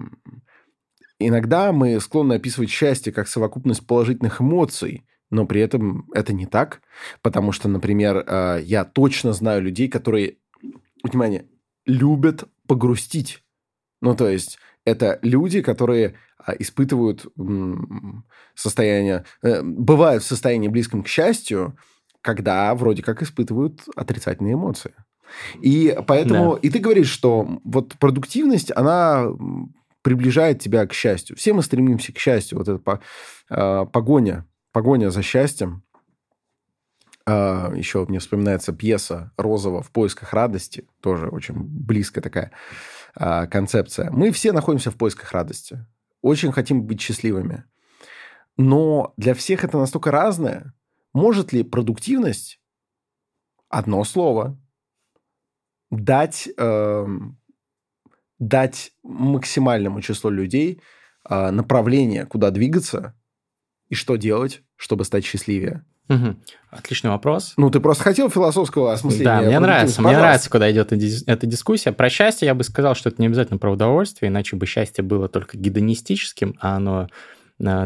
иногда мы склонны описывать счастье как совокупность положительных эмоций, но при этом это не так, потому что, например, э, я точно знаю людей, которые, внимание, любят погрустить. Ну, то есть это люди, которые а, испытывают состояние, э, бывают в состоянии близком к счастью, когда вроде как испытывают отрицательные эмоции. И поэтому, да. и ты говоришь, что вот продуктивность, она приближает тебя к счастью. Все мы стремимся к счастью. Вот эта а, погоня, погоня за счастьем. А, Еще мне вспоминается пьеса Розова «В поисках радости». Тоже очень близкая такая а, концепция. Мы все находимся в поисках радости. Очень хотим быть счастливыми. Но для всех это настолько разное, может ли продуктивность, одно слово, дать, э, дать максимальному числу людей э, направление, куда двигаться и что делать, чтобы стать счастливее? Угу. Отличный вопрос. Ну, ты просто хотел философского осмысления. Да, мне нравится. Мне нравится, куда идет эта дискуссия. Про счастье я бы сказал, что это не обязательно про удовольствие, иначе бы счастье было только гедонистическим, а оно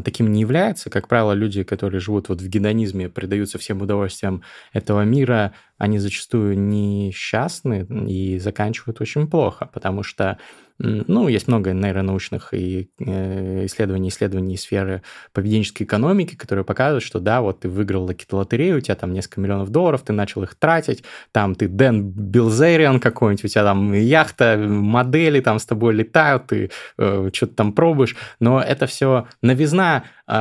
таким не является. Как правило, люди, которые живут вот в гедонизме, предаются всем удовольствиям этого мира, они зачастую несчастны и заканчивают очень плохо, потому что ну, есть много нейронаучных и э, исследований, исследований сферы поведенческой экономики, которые показывают, что да, вот ты выиграл лотерею, у тебя там несколько миллионов долларов, ты начал их тратить, там ты Дэн Билзериан какой-нибудь, у тебя там яхта, модели там с тобой летают, ты э, что-то там пробуешь, но это все новизна э,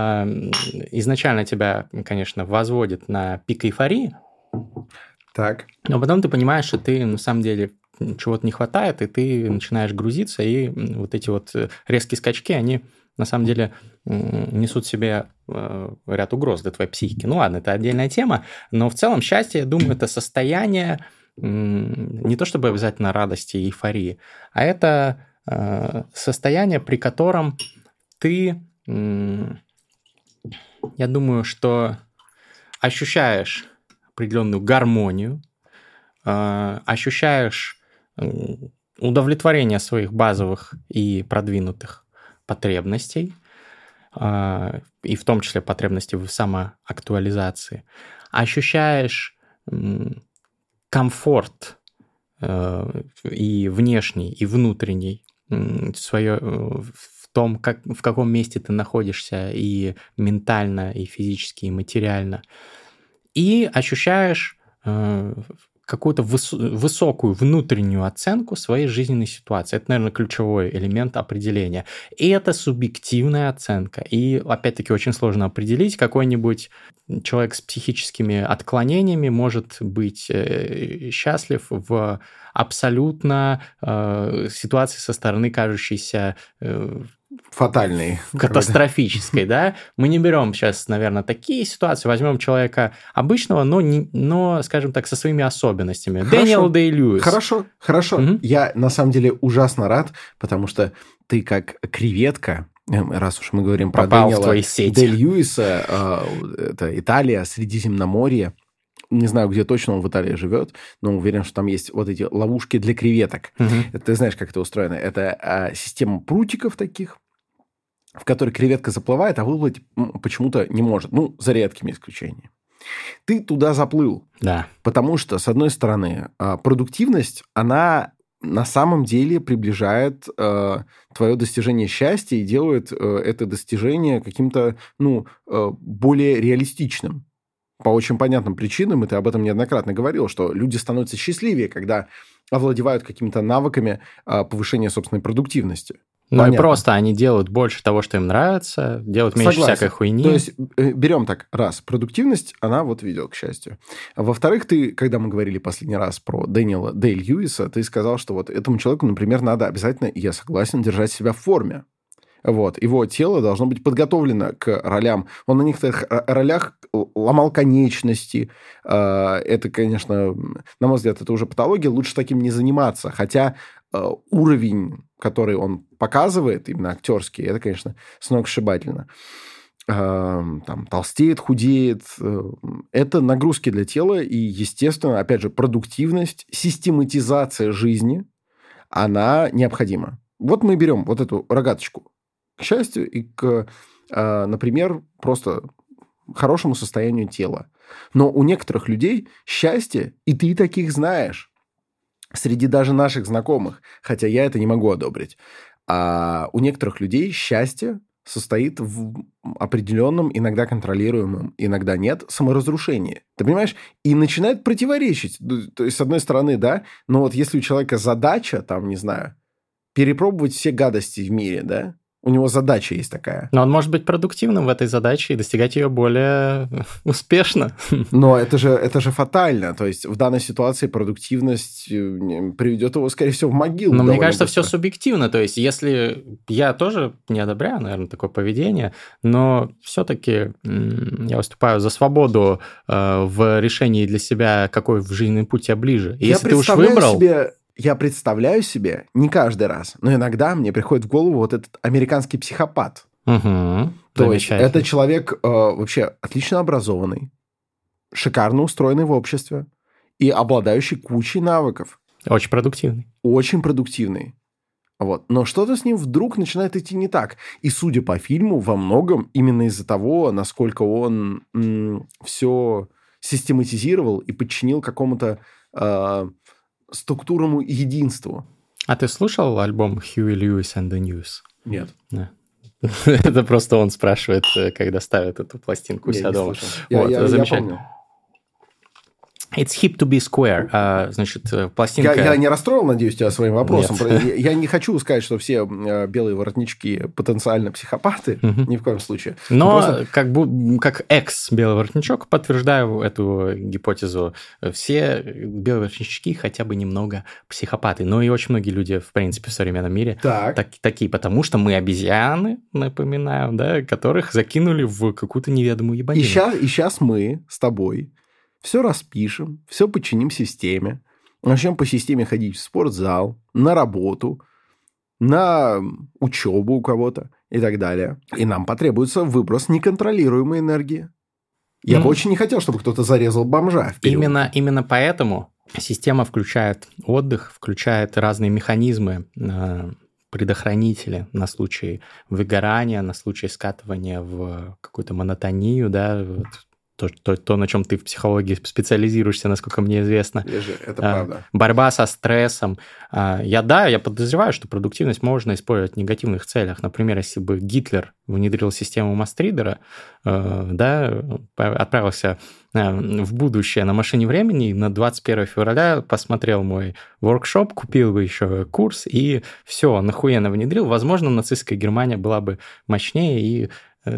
изначально тебя, конечно, возводит на пик эйфории, так. Но потом ты понимаешь, что ты на самом деле чего-то не хватает, и ты начинаешь грузиться, и вот эти вот э, резкие скачки, они на самом деле несут себе э, ряд угроз для твоей психики. Ну ладно, это отдельная тема, но в целом счастье, я думаю, это состояние не то чтобы обязательно радости и эйфории, а это э, состояние, при котором ты, я думаю, что ощущаешь определенную гармонию, ощущаешь удовлетворение своих базовых и продвинутых потребностей, а, и в том числе потребностей в самоактуализации, ощущаешь комфорт э, и внешний, и внутренний свое, э, в том, как, в каком месте ты находишься и ментально, и физически, и материально. И ощущаешь э, какую-то выс- высокую внутреннюю оценку своей жизненной ситуации. Это, наверное, ключевой элемент определения. И это субъективная оценка. И, опять-таки, очень сложно определить. Какой-нибудь человек с психическими отклонениями может быть э, счастлив в абсолютно э, ситуации со стороны кажущейся э, фатальной. Катастрофической, да. Мы не берем сейчас, наверное, такие ситуации, возьмем человека обычного, но, не, но скажем так, со своими особенностями. Хорошо. Дэниел Дэй Льюис. Хорошо, хорошо. Угу. Я на самом деле ужасно рад, потому что ты как креветка, эм, раз уж мы говорим про Попал Дэниела Дэй Льюиса, э, это Италия, Средиземноморье, не знаю, где точно он в Италии живет, но уверен, что там есть вот эти ловушки для креветок. Угу. Ты знаешь, как это устроено? Это а, система прутиков таких, в которой креветка заплывает, а выплыть почему-то не может. Ну, за редкими исключениями. Ты туда заплыл. Да. Потому что, с одной стороны, а, продуктивность, она на самом деле приближает э, твое достижение счастья и делает э, это достижение каким-то, ну, э, более реалистичным по очень понятным причинам, и ты об этом неоднократно говорил, что люди становятся счастливее, когда овладевают какими-то навыками а, повышения собственной продуктивности. Ну Понятно. и просто они делают больше того, что им нравится, делают меньше Согласен. всякой хуйни. То есть э, берем так, раз, продуктивность, она вот ведет, к счастью. Во-вторых, ты, когда мы говорили последний раз про Дэниела Дэй Льюиса, ты сказал, что вот этому человеку, например, надо обязательно, я согласен, держать себя в форме. Вот. Его тело должно быть подготовлено к ролям. Он на некоторых ролях ломал конечности. А, это, конечно, на мой взгляд, это уже патология. Лучше таким не заниматься. Хотя а, уровень, который он показывает, именно актерский, это, конечно, сногсшибательно. А, там толстеет, худеет. Э, это нагрузки для тела. И, естественно, опять же, продуктивность, систематизация жизни, она необходима. Вот мы берем вот эту рогаточку к счастью и к, а, например, просто хорошему состоянию тела. Но у некоторых людей счастье, и ты таких знаешь, среди даже наших знакомых, хотя я это не могу одобрить, а у некоторых людей счастье состоит в определенном, иногда контролируемом, иногда нет, саморазрушении. Ты понимаешь? И начинает противоречить. То есть, с одной стороны, да, но вот если у человека задача, там, не знаю, перепробовать все гадости в мире, да, у него задача есть такая. Но он может быть продуктивным в этой задаче и достигать ее более успешно. Но это же, это же фатально. То есть в данной ситуации продуктивность э, приведет его, скорее всего, в могилу. Но мне кажется, быстро. все субъективно. То есть если я тоже не одобряю, наверное, такое поведение, но все-таки я выступаю за свободу э, в решении для себя, какой в жизненный путь тебе ближе. И я если ты уж выбрал... себе я представляю себе, не каждый раз, но иногда мне приходит в голову вот этот американский психопат. Угу, То есть это человек э, вообще отлично образованный, шикарно устроенный в обществе и обладающий кучей навыков. Очень продуктивный. Очень продуктивный. Вот. Но что-то с ним вдруг начинает идти не так. И, судя по фильму, во многом именно из-за того, насколько он м- все систематизировал и подчинил какому-то э, структурному единству. А ты слушал альбом Huey Lewis and the News? Нет. Это просто он спрашивает, э, когда ставит эту пластинку у себя дома. Я, я, я помню. It's hip to be square. А, значит, э, пластинка... Я, я не расстроил, надеюсь, тебя своим вопросом. Я, я не хочу сказать, что все э, белые воротнички потенциально психопаты. Ни в коем случае. Но Просто... как, бы, как экс-белый воротничок подтверждаю эту гипотезу. Все белые воротнички хотя бы немного психопаты. Но и очень многие люди, в принципе, в современном мире так. Так, такие. Потому что мы обезьяны, напоминаю, да, которых закинули в какую-то неведомую ебанину. И сейчас, и сейчас мы с тобой все распишем, все подчиним системе, начнем по системе ходить в спортзал, на работу, на учебу у кого-то и так далее. И нам потребуется выброс неконтролируемой энергии. Я mm. бы очень не хотел, чтобы кто-то зарезал бомжа. Именно, именно поэтому система включает отдых, включает разные механизмы, э, предохранители на случай выгорания, на случай скатывания в какую-то монотонию, да, вот, то, то, то, на чем ты в психологии специализируешься, насколько мне известно. Лежи, это а, правда. Борьба со стрессом. А, я, да, я подозреваю, что продуктивность можно использовать в негативных целях. Например, если бы Гитлер внедрил систему Мастридера, э, да, отправился э, в будущее на машине времени, на 21 февраля посмотрел мой воркшоп, купил бы еще курс, и все, нахуенно внедрил. Возможно, нацистская Германия была бы мощнее и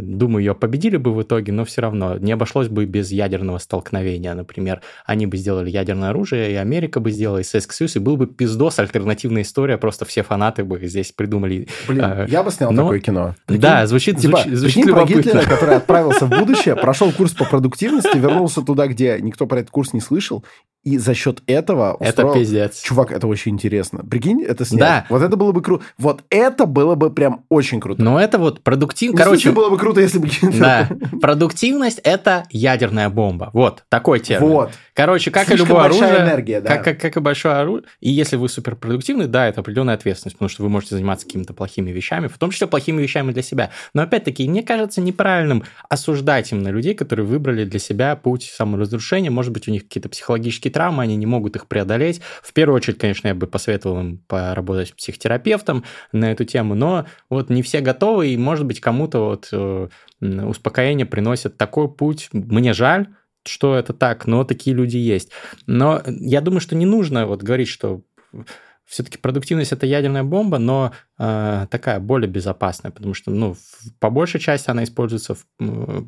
думаю, ее победили бы в итоге, но все равно не обошлось бы без ядерного столкновения. Например, они бы сделали ядерное оружие, и Америка бы сделала, и Советский Союз, и был бы пиздос, альтернативная история, просто все фанаты бы здесь придумали. Блин, а, я бы снял но... такое кино. Прикинь? Да, звучит, типа, звучит, звучит любопытно. про Гитлера, который отправился в будущее, прошел курс по продуктивности, вернулся туда, где никто про этот курс не слышал, и за счет этого устроил... Это пиздец. Чувак, это очень интересно. Прикинь, это снять. Да. Вот это было бы круто. Вот это было бы прям очень круто. Но это вот продуктив... Короче... было бы круто, если бы... Да. Продуктивность – это ядерная бомба. Вот, такой термин. Вот. Короче, как Слишком и любое оружие... энергия, да. Как, как, как и большое оружие. И если вы суперпродуктивны, да, это определенная ответственность, потому что вы можете заниматься какими-то плохими вещами, в том числе плохими вещами для себя. Но опять-таки, мне кажется неправильным осуждать именно людей, которые выбрали для себя путь саморазрушения. Может быть, у них какие-то психологические травмы, они не могут их преодолеть. В первую очередь, конечно, я бы посоветовал им поработать с психотерапевтом на эту тему, но вот не все готовы, и, может быть, кому-то вот э, успокоение приносит такой путь. Мне жаль, что это так, но такие люди есть. Но я думаю, что не нужно вот говорить, что все-таки продуктивность это ядерная бомба, но э, такая более безопасная, потому что, ну, в, по большей части она используется в э,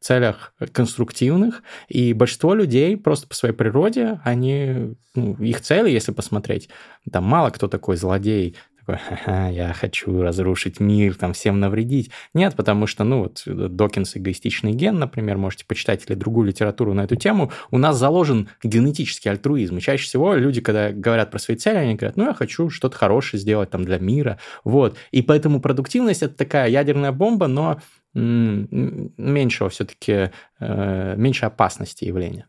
целях конструктивных, и большинство людей просто по своей природе, они, ну, их цели, если посмотреть, там мало кто такой злодей, такой, Ха-ха, я хочу разрушить мир, там всем навредить. Нет, потому что, ну, вот Докинс эгоистичный ген, например, можете почитать или другую литературу на эту тему, у нас заложен генетический альтруизм. И чаще всего люди, когда говорят про свои цели, они говорят, ну, я хочу что-то хорошее сделать там для мира, вот. И поэтому продуктивность – это такая ядерная бомба, но меньшего все-таки, э, меньше опасности явления.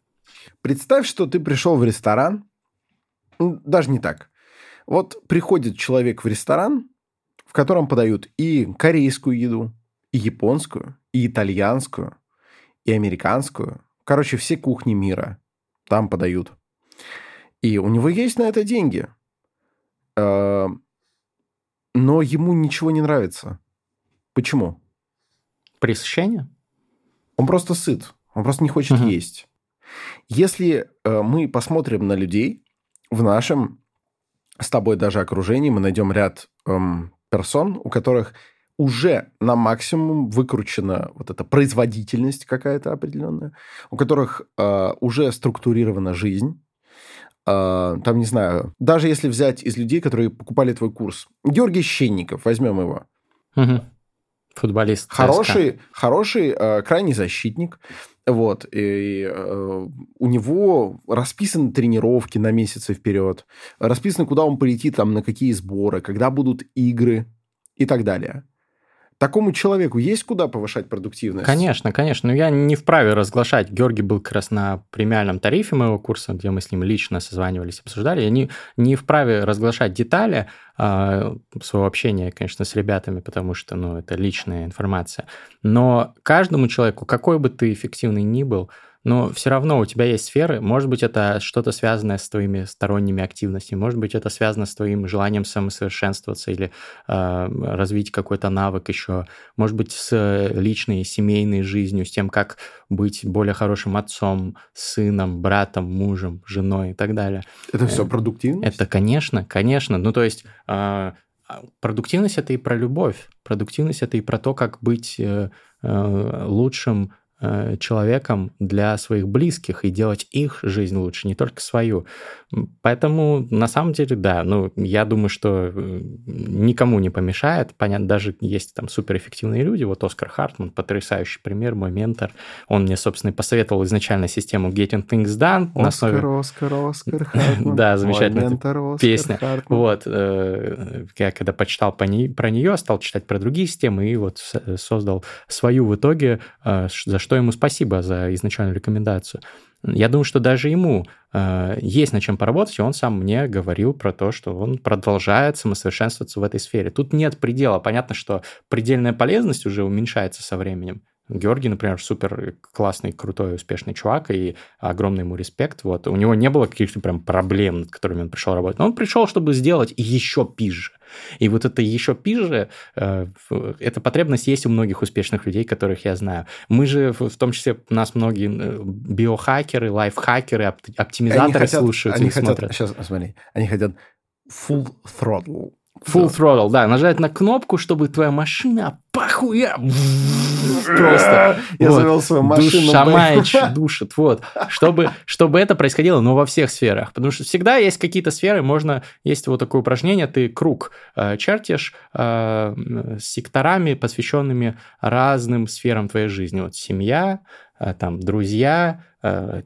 Представь, что ты пришел в ресторан, даже не так. Вот приходит человек в ресторан, в котором подают и корейскую еду, и японскую, и итальянскую, и американскую. Короче, все кухни мира там подают. И у него есть на это деньги. Э, но ему ничего не нравится. Почему? Пресыщение? Он просто сыт. Он просто не хочет угу. есть. Если э, мы посмотрим на людей в нашем с тобой даже окружении мы найдем ряд эм, персон, у которых уже на максимум выкручена вот эта производительность какая-то определенная, у которых э, уже структурирована жизнь. Э, там, не знаю, даже если взять из людей, которые покупали твой курс. Георгий Щенников, возьмем его. Угу. Футболист. Хороший, хороший э, крайний защитник. Вот. И э, у него расписаны тренировки на месяцы вперед. Расписано, куда он полетит, там, на какие сборы, когда будут игры и так далее. Такому человеку есть куда повышать продуктивность? Конечно, конечно. Но я не вправе разглашать. Георгий был как раз на премиальном тарифе моего курса, где мы с ним лично созванивались, обсуждали. Я не, не вправе разглашать детали э, своего общения, конечно, с ребятами, потому что ну, это личная информация. Но каждому человеку, какой бы ты эффективный ни был, но все равно у тебя есть сферы, может быть, это что-то связанное с твоими сторонними активностями, может быть, это связано с твоим желанием самосовершенствоваться или э, развить какой-то навык еще, может быть, с личной семейной жизнью, с тем, как быть более хорошим отцом, сыном, братом, мужем, женой и так далее. Это все продуктивность? Это, конечно, конечно. Ну, то есть... Э, продуктивность это и про любовь. Продуктивность это и про то, как быть э, лучшим Э, человеком для своих близких и делать их жизнь лучше, не только свою. Поэтому, на самом деле, да, ну, я думаю, что э, никому не помешает. Понятно, даже есть там суперэффективные люди. Вот Оскар Хартман, потрясающий пример, мой ментор. Он мне, собственно, посоветовал изначально систему Getting Things Done. Оскар, основе... Оскар, Оскар Хартман. Да, замечательная песня. Вот. Э, я когда почитал про нее, стал читать про другие системы и вот создал свою в итоге, за что ему спасибо за изначальную рекомендацию. Я думаю, что даже ему э, есть над чем поработать, и он сам мне говорил про то, что он продолжает самосовершенствоваться в этой сфере. Тут нет предела. Понятно, что предельная полезность уже уменьшается со временем. Георгий, например, супер классный, крутой, успешный чувак, и огромный ему респект. Вот. У него не было каких-то прям проблем, над которыми он пришел работать. Но он пришел, чтобы сделать еще пизже. И вот это еще пизже, э, эта потребность есть у многих успешных людей, которых я знаю. Мы же, в том числе, у нас многие биохакеры, лайфхакеры, оптимизаторы они хотят, слушают они и хотят, смотрят. Сейчас, смотри, они хотят full throttle Full throttle, да, нажать на кнопку, чтобы твоя машина похуя просто. Я завел свою машину. Душа душит, вот. Чтобы, чтобы это происходило, но во всех сферах. Потому что всегда есть какие-то сферы, можно, есть вот такое упражнение, ты круг э, чертишь э, с секторами, посвященными разным сферам твоей жизни. Вот семья, э, там, друзья,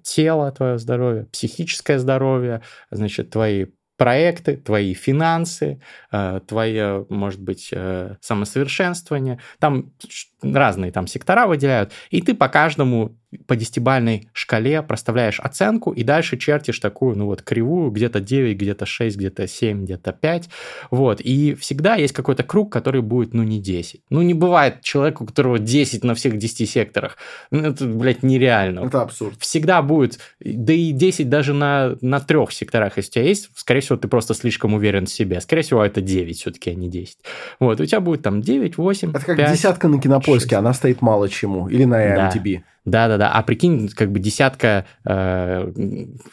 тело твое здоровье, психическое здоровье, значит, твои проекты, твои финансы, э, твое, может быть, э, самосовершенствование. Там разные там сектора выделяют, и ты по каждому по десятибальной шкале проставляешь оценку и дальше чертишь такую, ну вот, кривую, где-то 9, где-то 6, где-то 7, где-то 5, вот, и всегда есть какой-то круг, который будет, ну, не 10. Ну, не бывает человека, у которого 10 на всех 10 секторах. Ну, это, блядь, нереально. Это абсурд. Всегда будет, да и 10 даже на, на трех секторах, если у тебя есть, скорее всего, ты просто слишком уверен в себе. Скорее всего, это 9 все-таки, а не 10. Вот, у тебя будет там 9, 8, Это как 5, десятка на кинопоиске, она стоит мало чему, или на IMDb. Да. Да-да-да. А прикинь, как бы десятка э,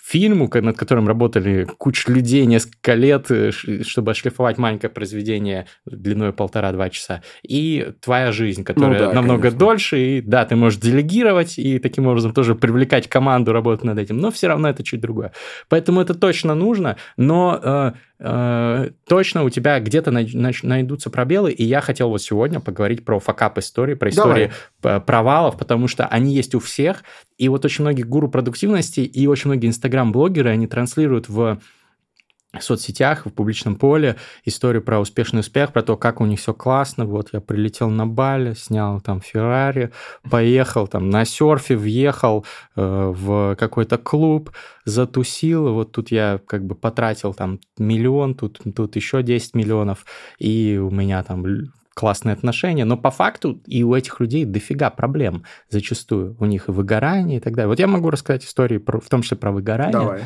фильму, над которым работали куча людей несколько лет, э, чтобы отшлифовать маленькое произведение длиной полтора-два часа. И твоя жизнь, которая ну, да, намного конечно. дольше. И да, ты можешь делегировать и таким образом тоже привлекать команду работать над этим. Но все равно это чуть другое. Поэтому это точно нужно. Но э, Э, точно у тебя где-то найдутся пробелы, и я хотел вот сегодня поговорить про факап истории, про истории Давай. провалов, потому что они есть у всех, и вот очень многие гуру продуктивности и очень многие инстаграм-блогеры, они транслируют в соцсетях, в публичном поле историю про успешный успех, про то, как у них все классно. Вот я прилетел на Бали, снял там Феррари, поехал там на серфе, въехал э, в какой-то клуб, затусил. Вот тут я как бы потратил там миллион, тут, тут еще 10 миллионов, и у меня там классные отношения, но по факту и у этих людей дофига проблем зачастую. У них и выгорание и так далее. Вот я могу рассказать истории, про, в том числе про выгорание. Давай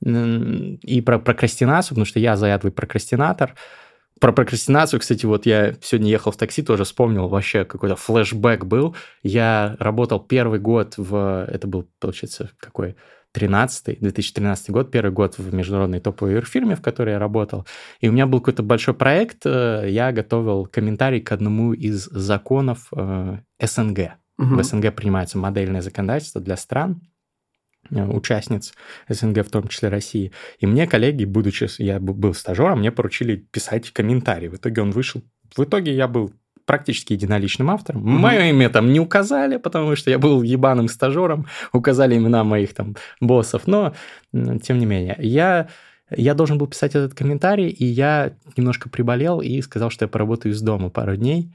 и про прокрастинацию, потому что я заядлый прокрастинатор. Про прокрастинацию, кстати, вот я сегодня ехал в такси, тоже вспомнил, вообще какой-то флешбэк был. Я работал первый год в... Это был, получается, какой? 13 2013 год, первый год в международной топовой фирме, в которой я работал. И у меня был какой-то большой проект, э, я готовил комментарий к одному из законов э, СНГ. Угу. В СНГ принимается модельное законодательство для стран, Э, участниц СНГ, в том числе России. И мне коллеги, будучи, я был стажером, мне поручили писать комментарий. В итоге он вышел. В итоге я был практически единоличным автором. Mm-hmm. Мое имя там не указали, потому что я был ебаным стажером, указали имена моих там боссов, но тем не менее. Я, я должен был писать этот комментарий, и я немножко приболел и сказал, что я поработаю из дома пару дней.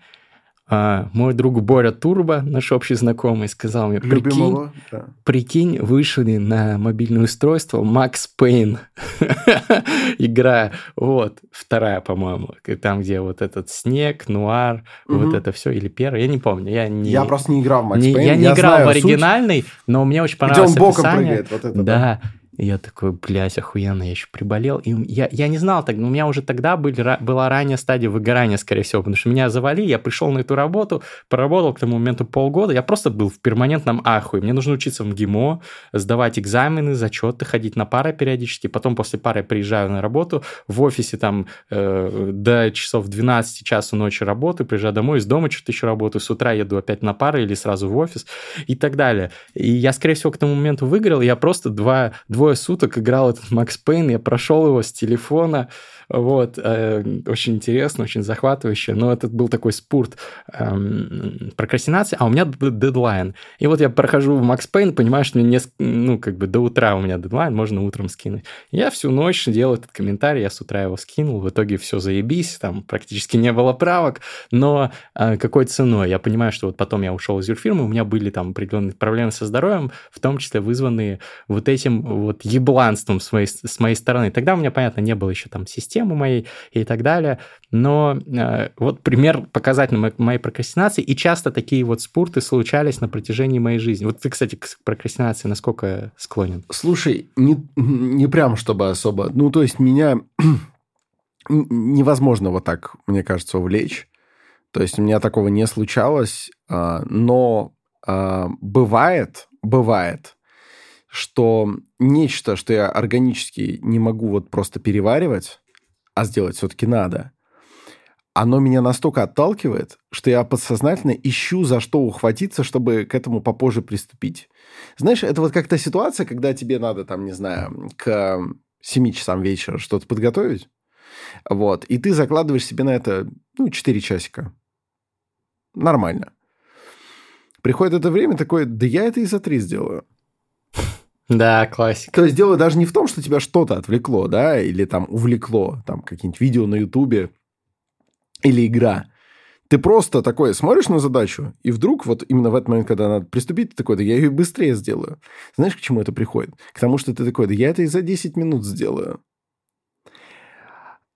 А, мой друг Боря Турбо, наш общий знакомый, сказал мне, прикинь, да. прикинь, вышли на мобильное устройство Макс Пейн. Игра, вот, вторая, по-моему, там, где вот этот снег, нуар, угу. вот это все, или первая, я не помню. Я, не, я просто не играл в Макс Пейн. Я не я играл в оригинальный, суть. но мне очень понравилось Где он боком описание. прыгает, вот это, да. да. Я такой, блядь, охуенно, я еще приболел. И я, я не знал, так, у меня уже тогда были, была ранняя стадия выгорания, скорее всего, потому что меня завали, я пришел на эту работу, поработал к тому моменту полгода, я просто был в перманентном ахуе. Мне нужно учиться в МГИМО, сдавать экзамены, зачеты, ходить на пары периодически. Потом после пары приезжаю на работу, в офисе там э, до часов 12 часу ночи работаю, приезжаю домой, из дома что-то еще работаю, с утра еду опять на пары или сразу в офис и так далее. И я, скорее всего, к тому моменту выиграл, я просто два, двое двое суток играл этот Макс Пейн, я прошел его с телефона, вот, э, очень интересно, очень захватывающе, но это был такой спорт эм, прокрастинации, а у меня дедлайн. И вот я прохожу в Макс Пейн, понимаю, что мне, не, ну, как бы до утра у меня дедлайн, можно утром скинуть. Я всю ночь делал этот комментарий, я с утра его скинул, в итоге все заебись, там практически не было правок, но э, какой ценой? Я понимаю, что вот потом я ушел из юрфирмы, у меня были там определенные проблемы со здоровьем, в том числе вызванные вот этим вот ебланством с моей, с моей стороны. Тогда у меня, понятно, не было еще там системы, системы моей и так далее. Но э, вот пример показательный моей прокрастинации, и часто такие вот спорты случались на протяжении моей жизни. Вот ты, кстати, к прокрастинации насколько склонен? Слушай, не, не прям чтобы особо. Ну, то есть меня невозможно вот так, мне кажется, увлечь. То есть у меня такого не случалось, а, но а, бывает, бывает, что нечто, что я органически не могу вот просто переваривать, а сделать все-таки надо, оно меня настолько отталкивает, что я подсознательно ищу, за что ухватиться, чтобы к этому попозже приступить. Знаешь, это вот как то ситуация, когда тебе надо, там, не знаю, к 7 часам вечера что-то подготовить, вот, и ты закладываешь себе на это, ну, 4 часика. Нормально. Приходит это время такое, да я это и за 3 сделаю. Да, классика. То есть дело даже не в том, что тебя что-то отвлекло, да, или там увлекло, там какие-нибудь видео на Ютубе или игра. Ты просто такой смотришь на задачу, и вдруг вот именно в этот момент, когда надо приступить, ты такой, да я ее быстрее сделаю. Знаешь, к чему это приходит? К тому, что ты такой, да я это и за 10 минут сделаю.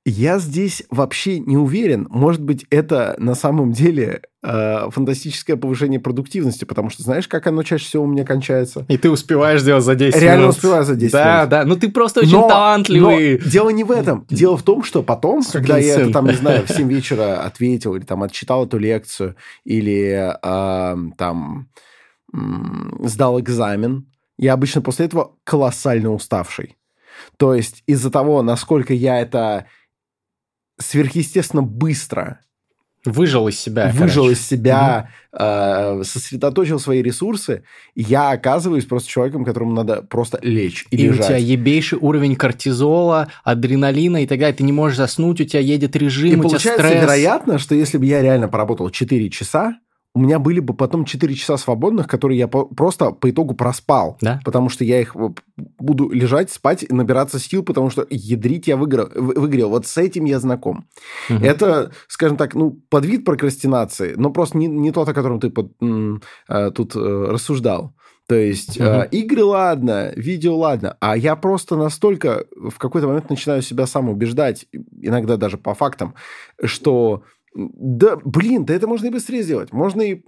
Я здесь вообще не уверен. Может быть, это на самом деле э, фантастическое повышение продуктивности, потому что знаешь, как оно чаще всего у меня кончается? И ты успеваешь сделать за 10 Реально минут. успеваю за 10 да, минут. Да, да. Ну ты просто очень но, талантливый. Но дело не в этом. Дело в том, что потом, Сукин когда я это, там, не знаю, в 7 вечера ответил, или там отчитал эту лекцию, или э, там сдал экзамен. Я обычно после этого колоссально уставший. То есть из-за того, насколько я это сверхъестественно быстро Выжил из себя. Выжил короче. из себя, э, сосредоточил свои ресурсы. Я оказываюсь просто человеком, которому надо просто лечь и, и лежать. у тебя ебейший уровень кортизола, адреналина и так далее. Ты не можешь заснуть, у тебя едет режим, и у получается тебя стресс. вероятно, что если бы я реально поработал 4 часа, у меня были бы потом 4 часа свободных, которые я по- просто по итогу проспал. Да? Потому что я их буду лежать, спать и набираться сил, потому что ядрить я выиграл. выиграл. Вот с этим я знаком. Угу. Это, скажем так, ну, подвид прокрастинации, но просто не, не тот, о котором ты под, э, тут э, рассуждал. То есть угу. э, игры ладно, видео ладно, а я просто настолько в какой-то момент начинаю себя сам убеждать, иногда даже по фактам, что да, блин, да это можно и быстрее сделать. Можно и,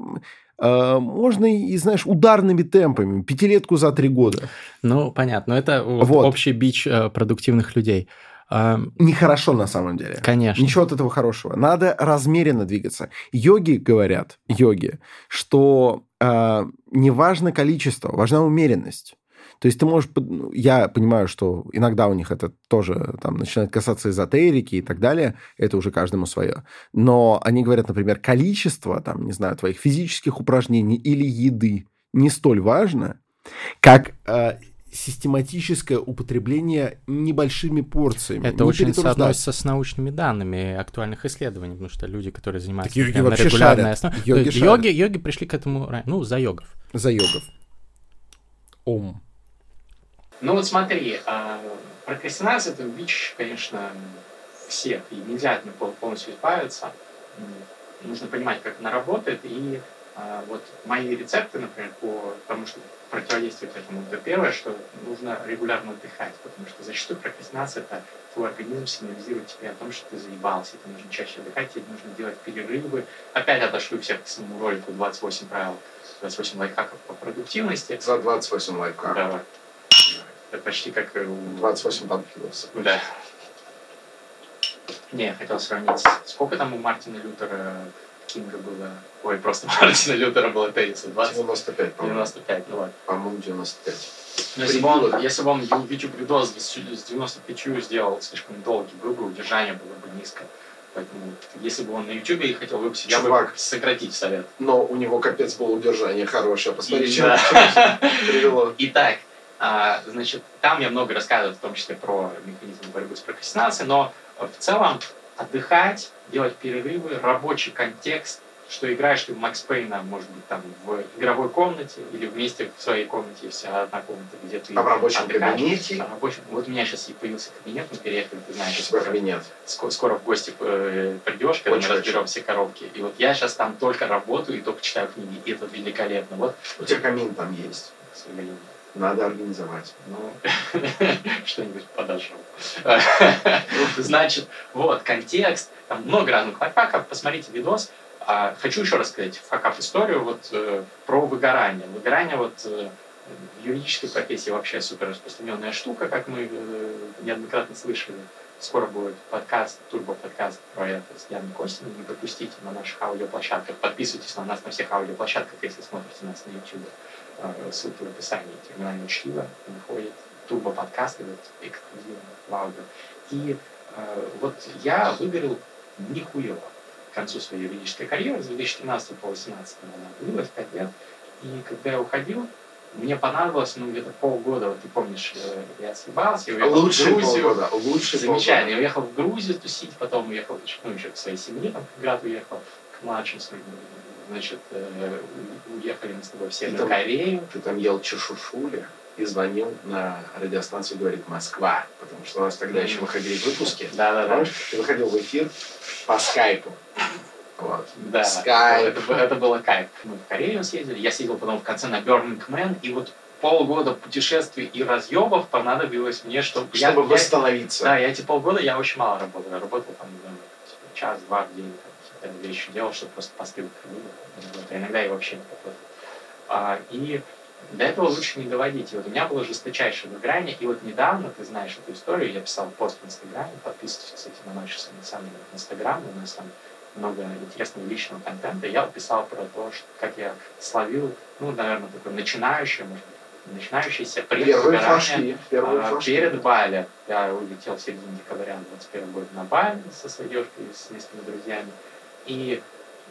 э, можно и, знаешь, ударными темпами. Пятилетку за три года. Ну, понятно. Но это вот вот. общий бич э, продуктивных людей. Э, Нехорошо на самом деле. Конечно. Ничего от этого хорошего. Надо размеренно двигаться. Йоги говорят, йоги, что э, не важно количество, важна умеренность. То есть ты можешь... Ну, я понимаю, что иногда у них это тоже там начинает касаться эзотерики и так далее. Это уже каждому свое. Но они говорят, например, количество, там, не знаю, твоих физических упражнений или еды не столь важно, как э, систематическое употребление небольшими порциями. Это очень соотносится с научными данными актуальных исследований, потому что люди, которые занимаются так йоги вообще регулярной основе... Йоги, йоги, йоги пришли к этому, ну, за йогов. За йогов. Ом. Ну вот смотри, а, прокрастинация это бич, конечно, всех, и нельзя от него полностью избавиться. Нужно понимать, как она работает, и а, вот мои рецепты, например, по тому, чтобы противодействовать этому, это первое, что нужно регулярно отдыхать, потому что зачастую прокрастинация это твой организм сигнализирует тебе о том, что ты заебался, тебе нужно чаще отдыхать, тебе нужно делать перерывы. Опять отошлю всех к самому ролику 28 правил, 28 лайфхаков по продуктивности. За 28 лайфхаков. Да. Это почти как у... 28 панфиловцев. Да. Не, я хотел сравнить. Сколько там у Мартина Лютера Кинга было? Ой, просто Мартина Лютера было тезиса. 20? 95, по-моему. 95, ну ладно. По-моему, 95. Но если бы, он, если бы он YouTube видос с 95 сделал слишком долгий, был бы удержание было бы низко. Поэтому, если бы он на и хотел выпустить, Чувак, я бы сократить совет. Но у него капец было удержание хорошее. Посмотри, чем да. привело. Итак, а, значит, там я много рассказываю, в том числе про механизм борьбы с прокрастинацией, но в целом отдыхать, делать перерывы, рабочий контекст, что играешь ты в Макс Пейна, может быть, там в игровой комнате или вместе в своей комнате, вся одна комната, где ты А в рабочем отдыхаешь. кабинете? А в рабочем... Вот у меня сейчас и появился кабинет, мы переехали, ты знаешь. Скоро, кабинет? Скоро, скоро в гости э, придешь, когда Очень мы разберем все коробки. И вот я сейчас там только работаю и только читаю книги, и это великолепно. Вот. У тебя камин там есть? К сожалению. Надо организовать. Ну, что-нибудь подошел. Значит, вот, контекст, там много разных лайфхаков, посмотрите видос. А, хочу еще рассказать факап историю вот э, про выгорание. Выгорание вот э, в юридической профессии вообще супер распространенная штука, как мы э, неоднократно слышали. Скоро будет подкаст, турбо-подкаст про это с Яной Костиной. Не пропустите на наших аудиоплощадках. Подписывайтесь на нас на всех аудиоплощадках, если смотрите нас на YouTube. Э, ссылки в описании. Терминальное чтиво выходит турбо подкасты вот, эксклюзивно в аудио. И э, вот я выгорел нихуево к концу своей юридической карьеры, с 2013 по 2018 она длилась 5 лет. И когда я уходил, мне понадобилось, ну, где-то полгода, вот ты помнишь, э, я съебался, я уехал лучше в Грузию. Полгода, лучше Замечательно. Полгода. Я уехал в Грузию тусить, потом уехал, ну, еще к своей семье, там, в град уехал, к младшим своим значит, э, уехали мы с тобой все на Корею. Ты там ел чешушули и звонил на радиостанцию «Говорит Москва», потому что у нас тогда еще выходили выпуски. Да, да, да. Ты выходил в эфир по скайпу. Вот. Да, Скайп. Это, это было кайф. Мы в Корею съездили, я съездил потом в конце на Burning Man, и вот полгода путешествий и разъебов понадобилось мне, чтобы... Чтобы я, восстановиться. Я, да, я эти полгода я очень мало работал. Я работал там, час-два в день какие-то вещи делал, чтобы просто посты выходили. Вот, иногда и вообще не работал. А, и до этого лучше не доводить. И вот у меня было жесточайшее выгорание, и вот недавно, ты знаешь эту историю, я писал пост в Инстаграме, подписывайтесь, кстати, на наш самый инстаграм, у нас там много интересного личного контента. Я писал про то, что, как я словил, ну, наверное, такой начинающий, может быть, начинающийся первые а, перед Бали. Я улетел в середине декабря 21 года на Бали со своей девушкой и с несколькими друзьями. И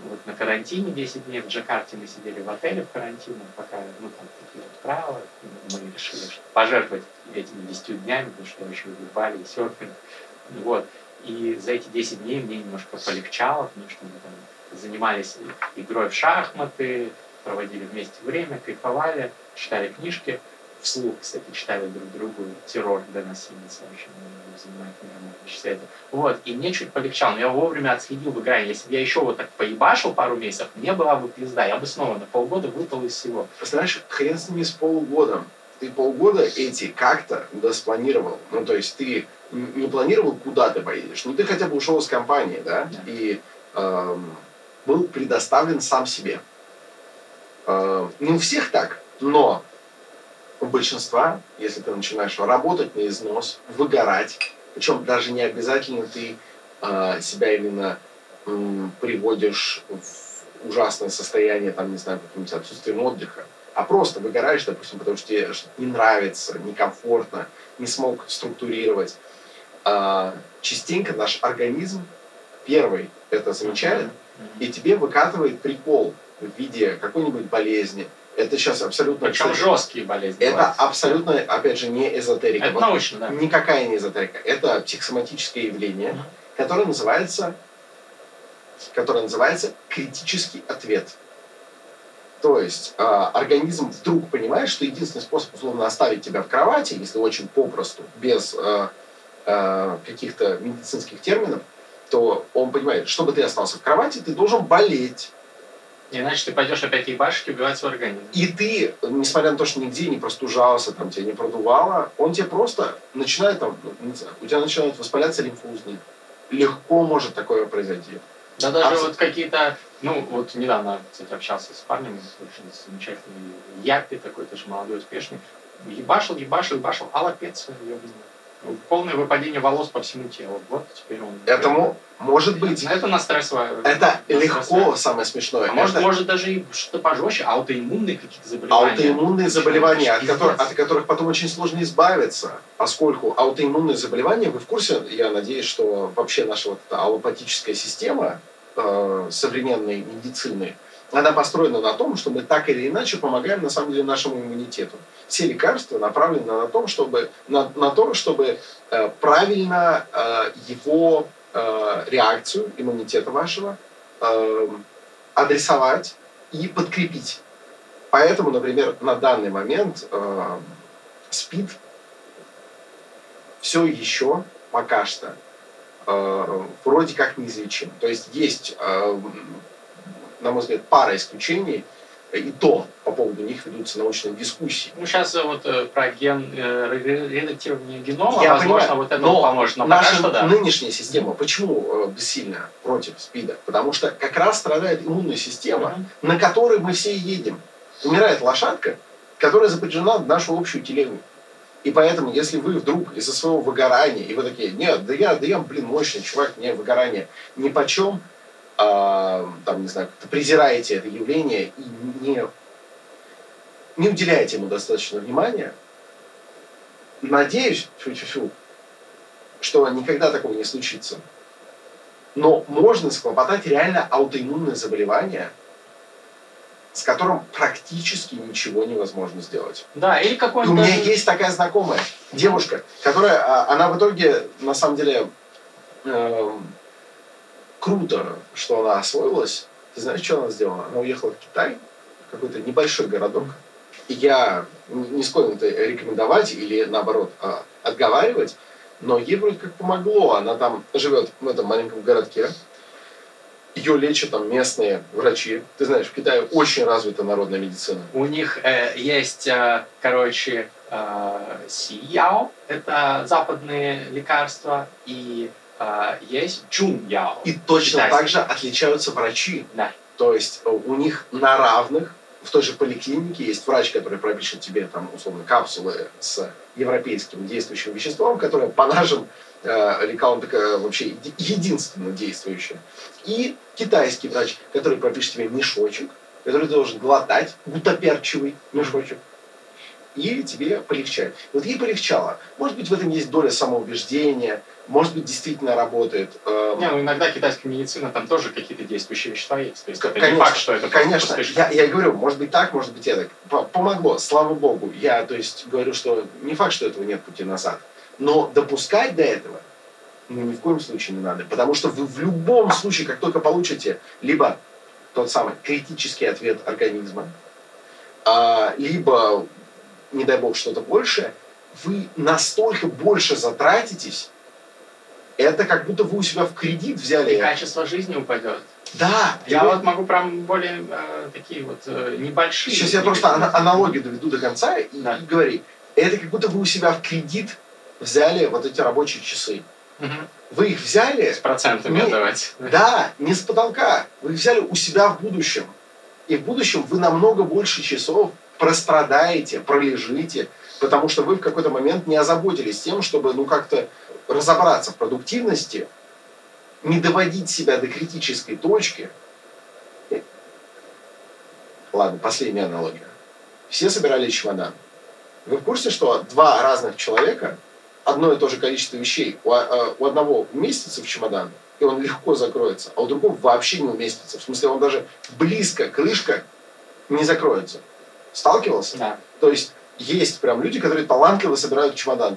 вот на карантине 10 дней в Джакарте мы сидели в отеле в карантине, пока, ну, там такие вот правила, мы решили что пожертвовать этими 10 днями, потому что я очень люблю Бали и серфинг. Вот. И за эти 10 дней мне немножко полегчало, потому что мы там занимались игрой в шахматы, проводили вместе время, кайфовали, читали книжки. Вслух, кстати, читали друг другу «Террор» Симмонса, очень занимает все это. Вот, и мне чуть полегчало, но я вовремя отследил в игре. Если бы я еще вот так поебашил пару месяцев, мне была бы пизда, я бы снова на полгода выпал из всего. Знаешь, хрен с ними с полугодом. Ты полгода эти как-то доспланировал. Ну, то есть ты не планировал, куда ты поедешь. Ну, ты хотя бы ушел из компании, да, Да. и эм, был предоставлен сам себе. Э, не у всех так, но у большинства, если ты начинаешь работать на износ, выгорать, причем даже не обязательно ты э, себя именно м, приводишь в ужасное состояние, там, не знаю, каким-нибудь отсутствием отдыха, а просто выгораешь, допустим, потому что тебе что-то не нравится, некомфортно, не смог структурировать. А, частенько наш организм первый это замечает, и тебе выкатывает прикол в виде какой-нибудь болезни. Это сейчас абсолютно... Причем кстати, жесткие болезни. Это бывают. абсолютно, опять же, не эзотерика. Это Вот научно, да. Никакая не эзотерика. Это психосоматическое явление, которое называется, которое называется критический ответ. То есть э, организм вдруг понимает, что единственный способ условно оставить тебя в кровати, если очень попросту, без э, э, каких-то медицинских терминов, то он понимает, чтобы ты остался в кровати, ты должен болеть. Иначе ты пойдешь опять ебашить и убивать свой организм. И ты, несмотря на то, что нигде не простужался, там тебя не продувало, он тебе просто начинает там, ну, не знаю, у тебя начинают воспаляться лимфоузлы. Легко может такое произойти. Да даже Абс- вот какие-то, ну вот недавно, кстати, общался с парнем, очень замечательный Япи такой, тоже молодой, успешный. Ебашил, ебашил, ебашил, аллопеция, ебаный. Полное выпадение волос по всему телу. Вот теперь он... Этому может быть. Это на стрессовое... Это на легко, самое смешное. А может, Это может даже и что-то пожестче, аутоиммунные какие-то заболевания. аутоиммунные заболевания, от которых, от которых потом очень сложно избавиться, поскольку аутоиммунные заболевания, вы в курсе, я надеюсь, что вообще наша вот эта аллопатическая система э, современной медицины, она построена на том, что мы так или иначе помогаем на самом деле нашему иммунитету. Все лекарства направлены на, том, чтобы, на, на то, чтобы э, правильно э, его э, реакцию иммунитета вашего э, адресовать и подкрепить. Поэтому, например, на данный момент э, СПИД все еще пока что э, вроде как неизлечим. То есть есть, э, на мой взгляд, пара исключений, и то по поводу них ведутся научные дискуссии. Ну, сейчас э, вот э, про ген, э, ре- редактирование генома, Я возможно, понимаю, вот это но поможет. Но Наша что да. нынешняя система почему э, бессильна против СПИДа? Потому что как раз страдает иммунная система, Мгм. на которой мы все едем. Умирает лошадка, которая запряжена в нашу общую телегу. И поэтому, если вы вдруг из-за своего выгорания, и вы такие, нет, да я, да я, блин, мощный чувак, мне выгорание ни почем, а, там, не знаю, как-то презираете это явление и не, не уделяете ему достаточно внимания, надеюсь, фу-фу-фу, что никогда такого не случится. Но можно схлопотать реально аутоиммунное заболевание, с которым практически ничего невозможно сделать. Да, или И у какой-нибудь меня даже- есть такая знакомая девушка, которая, а, она в итоге, на самом деле, эм, круто, что она освоилась. Ты знаешь, что она сделала? Она уехала в Китай, какой-то небольшой городок. И я не склонен это рекомендовать или, наоборот, а, отговаривать, но ей вроде как помогло. Она там живет в этом маленьком городке. Ее лечат там местные врачи. Ты знаешь, в Китае очень развита народная медицина. У них э, есть, э, короче, э, сияо, это западные лекарства, и э, есть джуньяо. И точно Китайский. так же отличаются врачи. Да. То есть э, у них на равных в той же поликлинике есть врач, который пропишет тебе там условно капсулы с европейским действующим веществом, которое по нашим э, лекалам такая вообще единственно действующее. И китайский врач, который пропишет тебе мешочек, который ты должен глотать, гутоперчивый мешочек, и тебе полегчает. Вот ей полегчало. Может быть, в этом есть доля самоубеждения, может быть, действительно работает. Эм, не, ну иногда китайская медицина, там тоже какие-то действующие вещества есть. То есть это конечно, не факт, что это Конечно, я, я говорю, может быть так, может быть это. Помогло, слава богу. Я, то есть, говорю, что не факт, что этого нет пути назад. Но допускать до этого ну, ни в коем случае не надо. Потому что вы в любом случае, как только получите либо тот самый критический ответ организма, а, либо, не дай бог, что-то большее, вы настолько больше затратитесь, это как будто вы у себя в кредит взяли. И качество жизни упадет. Да. Я вот могу прям более э, такие вот э, небольшие. Сейчас я просто ан- аналогию доведу до конца и, да. и говори. Это как будто вы у себя в кредит взяли вот эти рабочие часы. Угу. Вы их взяли... С процентами не, отдавать. Да, не с потолка. Вы их взяли у себя в будущем. И в будущем вы намного больше часов прострадаете, пролежите, потому что вы в какой-то момент не озаботились тем, чтобы ну как-то разобраться в продуктивности, не доводить себя до критической точки. Ладно, последняя аналогия. Все собирали чемодан. Вы в курсе, что два разных человека, одно и то же количество вещей, у, а, одного уместится в чемодан, и он легко закроется, а у другого вообще не уместится. В смысле, он даже близко, крышка не закроется. Сталкивался? Да. То есть есть прям люди, которые талантливо собирают чемодан.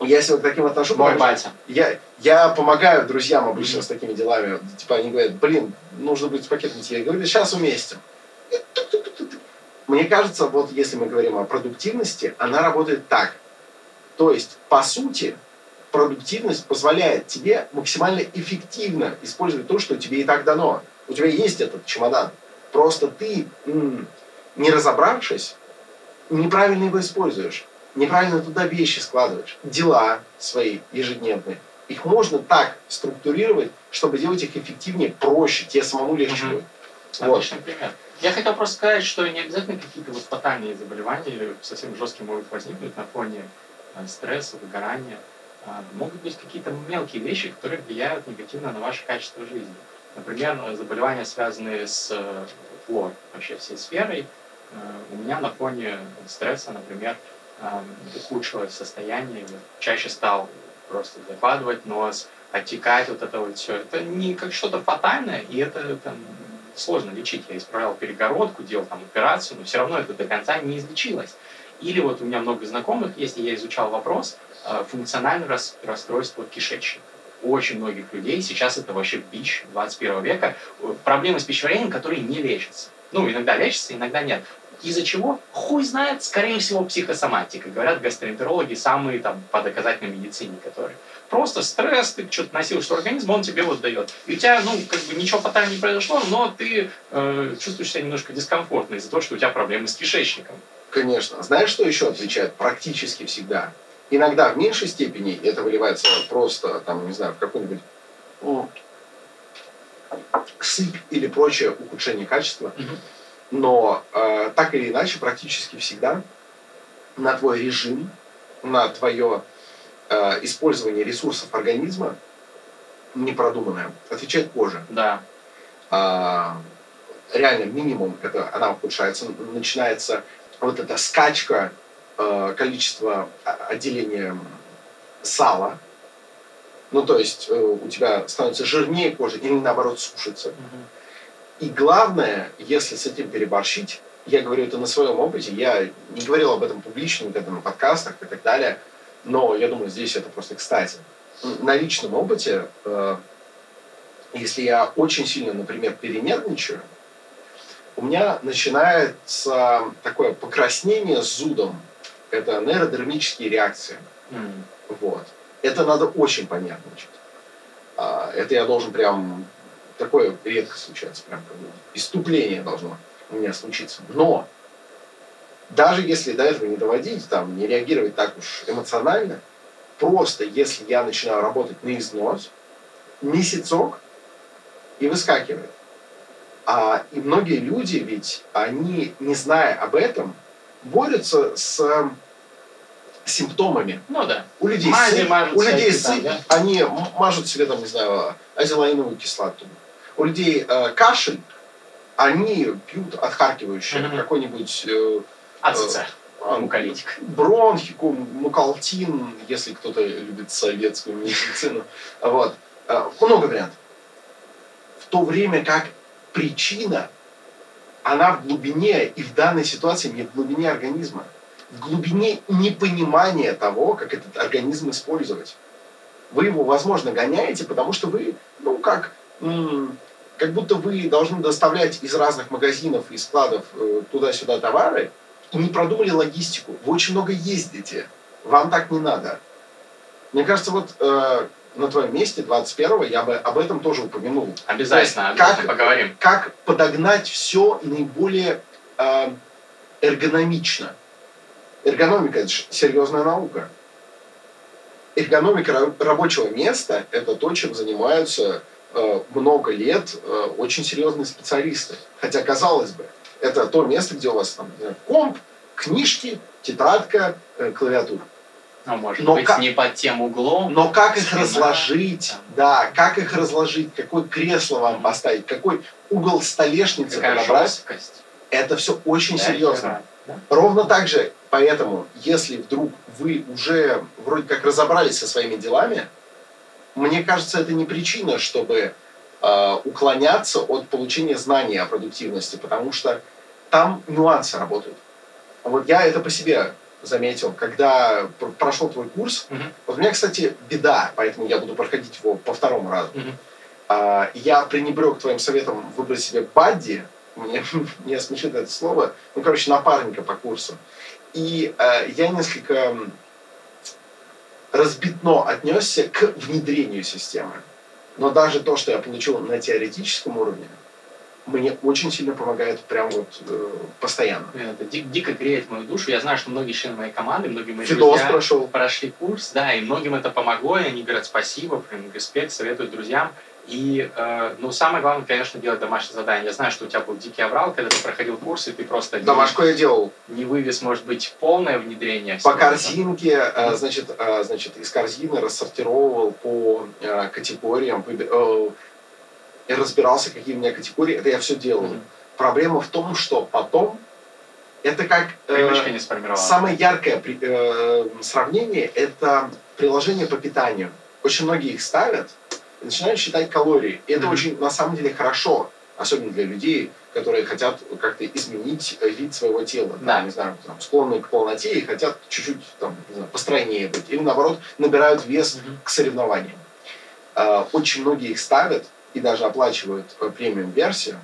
Я себя к таким отношу. Мой батя. Я, я помогаю друзьям обычно mm-hmm. с такими делами. Типа они говорят, блин, нужно быть с пакетом. Я говорю, сейчас уместим. Мне кажется, вот если мы говорим о продуктивности, она работает так. То есть, по сути, продуктивность позволяет тебе максимально эффективно использовать то, что тебе и так дано. У тебя есть этот чемодан. Просто ты, не разобравшись, неправильно его используешь неправильно туда вещи складываешь, дела свои ежедневные. Их можно так структурировать, чтобы делать их эффективнее, проще, тебе самому легче будет. Вот. Отличный пример. Я хотел просто сказать, что не обязательно какие-то вот фатальные заболевания или совсем жесткие могут возникнуть на фоне э, стресса, выгорания. А, могут быть какие-то мелкие вещи, которые влияют негативно на ваше качество жизни. Например, заболевания, связанные с э, флор, вообще всей сферой. Э, у меня на фоне стресса, например, ухудшилось состояние, чаще стал просто закладывать нос, отекать вот это вот все. Это не как что-то фатальное, и это там, сложно лечить. Я исправлял перегородку, делал там операцию, но все равно это до конца не излечилось. Или вот у меня много знакомых, если я изучал вопрос, э, функциональное расстройство кишечника. У очень многих людей сейчас это вообще бич 21 века. Э, проблемы с пищеварением, которые не лечатся. Ну, иногда лечатся, иногда нет. Из-за чего? Хуй знает, скорее всего, психосоматика. Говорят гастроэнтерологи, самые там по доказательной медицине, которые. Просто стресс, ты что-то носил, что организм, он тебе вот дает. И у тебя, ну, как бы ничего потом не произошло, но ты э, чувствуешь себя немножко дискомфортно из-за того, что у тебя проблемы с кишечником. Конечно. Знаешь, что еще отвечает практически всегда? Иногда в меньшей степени это выливается просто, там, не знаю, в какой-нибудь ну, сыпь или прочее ухудшение качества. Угу но э, так или иначе, практически всегда на твой режим, на твое э, использование ресурсов организма непродуманное отвечает кожа. Да. Э, реально минимум это она ухудшается, начинается вот эта скачка э, количества отделения сала. Ну, то есть э, у тебя становится жирнее кожа или наоборот сушится. Угу и главное, если с этим переборщить, я говорю это на своем опыте, я не говорил об этом публично, когда на подкастах и так далее, но я думаю, здесь это просто кстати. На личном опыте, э, если я очень сильно, например, перенервничаю, у меня начинается такое покраснение с зудом. Это нейродермические реакции. Mm. Вот. Это надо очень понервничать. А, это я должен прям Такое редко случается, прям как бы иступление должно у меня случиться. Но даже если до этого не доводить, там, не реагировать так уж эмоционально, просто если я начинаю работать на износ, месяцок и выскакивает. А, и многие люди ведь, они, не зная об этом, борются с симптомами. Ну да. У людей, Мази сыпь, у людей сыпь, да? они мажут себе, там, не знаю, азелаиновую кислоту. У людей э, кашель, они пьют отхаркивающее, Мгм. какой-нибудь э, АЦЦ. а, Муколитик. бронхику, мукалтин, если кто-то любит советскую медицину. Вот. Э, Много вариантов. В то время как причина, она в глубине, и в данной ситуации не в глубине организма, в глубине непонимания того, как этот организм использовать. Вы его, возможно, гоняете, потому что вы, ну, как, как будто вы должны доставлять из разных магазинов и складов э, туда-сюда товары, и не продумали логистику. Вы очень много ездите. Вам так не надо. Мне кажется, вот э, на твоем месте, 21-го, я бы об этом тоже упомянул. Обязательно, есть как- поговорим. Как подогнать все наиболее э, эргономично. Эргономика – это же серьезная наука. Эргономика ра- рабочего места – это то, чем занимаются э, много лет э, очень серьезные специалисты. Хотя, казалось бы, это то место, где у вас там, комп, книжки, тетрадка, э, клавиатура. Ну, может Но быть, как- не под тем углом. Но как их разложить, там. да, как их разложить, какое кресло вам поставить, какой угол столешницы Какая подобрать, жесткость. это все очень Да, серьезно. Да. Ровно так же, поэтому, если вдруг вы уже вроде как разобрались со своими делами, мне кажется, это не причина, чтобы э, уклоняться от получения знаний о продуктивности, потому что там нюансы работают. Вот я это по себе заметил, когда пр- прошел твой курс. Мгм. Вот у меня, кстати, беда, поэтому я буду проходить его по второму разу. Мгм. А, я пренебрег твоим советом выбрать себе бадди. Мне, меня смешит это слово. Ну, короче, напарника по курсу. И э, я несколько разбитно отнесся к внедрению системы. Но даже то, что я получил на теоретическом уровне, мне очень сильно помогает прям вот э, постоянно. Блин, Это ди- дико греет мою душу. Я знаю, что многие члены моей команды, многие мои Фидос друзья прошел. прошли курс, да, и многим это помогло, и они говорят спасибо, прям респект, советуют друзьям. И, э, ну, самое главное, конечно, делать домашнее задание. Я знаю, что у тебя был дикий аврал, когда ты проходил курс, и ты просто не- Домашку я делал. не вывез, может быть, полное внедрение. По корзинке, э, значит, э, значит, из корзины рассортировал по э, категориям, э, и разбирался, какие у меня категории. Это я все делал. Мгм. Проблема в том, что потом это как э, не самое яркое при- э, сравнение это приложение по питанию. Очень многие их ставят и начинают считать калории. И это очень на самом деле хорошо, особенно для людей, которые хотят как-то изменить э, вид своего тела. Там, Да. не знаю, там, склонны к полноте и хотят чуть-чуть там, не знаю, постройнее быть. Или наоборот, набирают вес Мгм. к соревнованиям. Э, Очень многие их ставят и даже оплачивают э, премиум-версию,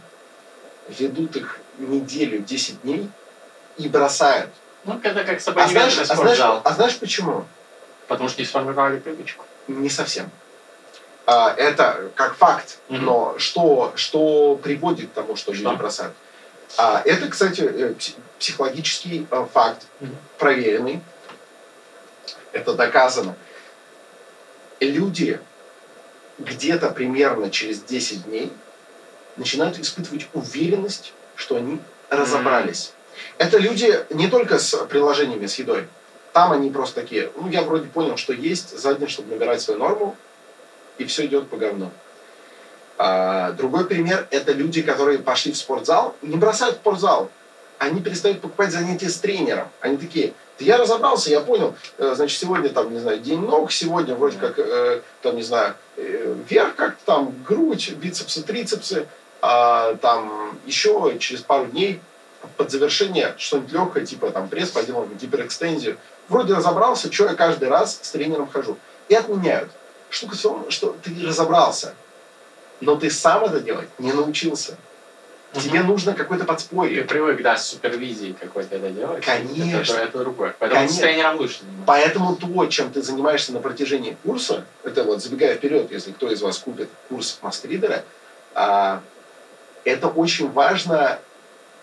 ведут их неделю, 10 дней и бросают. Ну, это как с А знаешь, а, знаешь, а знаешь почему? Потому что не сформировали привычку. Не совсем. А, Это как факт, Мгм. но что, что приводит к тому, что Что? люди бросают? А, Это, кстати, э, пси- психологический э, факт, Мгм. проверенный. Это доказано. Люди где-то примерно через 10 дней начинают испытывать уверенность, что они разобрались. Это люди не только с приложениями с едой. Там они просто такие, ну, я вроде понял, что есть за день, чтобы набирать свою норму, и все идет по говну. А, другой пример – это люди, которые пошли в спортзал, не бросают спортзал, они перестают покупать занятия с тренером. Они такие, да я разобрался, я понял, э, значит, сегодня там, не знаю, день ног, сегодня вроде как, э, там, не знаю, э, вверх как-то там, грудь, бицепсы, трицепсы, а там еще через пару дней под завершение что-нибудь легкое, типа там пресс, поделаем гиперэкстензию. Вроде разобрался, что я каждый раз с тренером хожу. И отменяют. Штука в том, что ты разобрался, но ты сам это делать не научился. Тебе нужно какое-то Ты подспорье. привык, да, с супервизией какой-то это делать. Конечно. Это, это другое. Поэтому Конечно. с тренером лучше заниматься. Поэтому то, чем ты занимаешься на протяжении курса, это вот забегая вперед, если кто из вас купит курс мастридера, а, это очень важно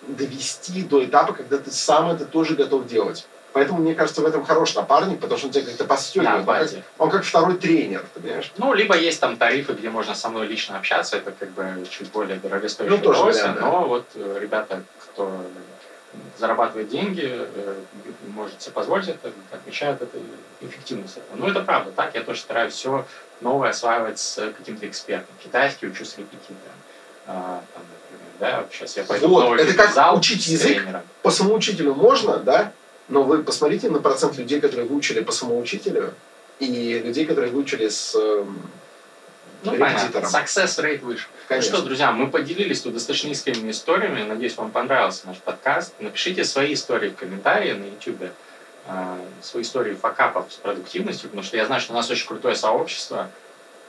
довести до этапа, когда ты сам это тоже готов делать. Поэтому, мне кажется, в этом хороший напарник, потому что он тебя как-то подстегивает. Да, он, как, он как второй тренер, ты понимаешь? Ну, либо есть там тарифы, где можно со мной лично общаться, это как бы чуть более дорогостоящее Ну, тоже вариант, да. но вот э, ребята, кто зарабатывает деньги, э, может себе позволить это, отмечают это эффективность этого. Ну, это правда, так я тоже стараюсь все новое осваивать с каким-то экспертом. Китайский учу с репетитором. А, там, например, да, сейчас я пойду Вот, в новый это как зал учить язык. тренером. По самоучителю можно, да? Но вы посмотрите на процент людей, которые выучили по самоучителю, и людей, которые выучили с эм, Ну, понятно, success rate выше. Ну Конечно. что, друзья, мы поделились тут достаточно искренними историями. Надеюсь, вам понравился наш подкаст. Напишите свои истории в комментарии на YouTube, э, свои истории факапов с продуктивностью, потому что я знаю, что у нас очень крутое сообщество.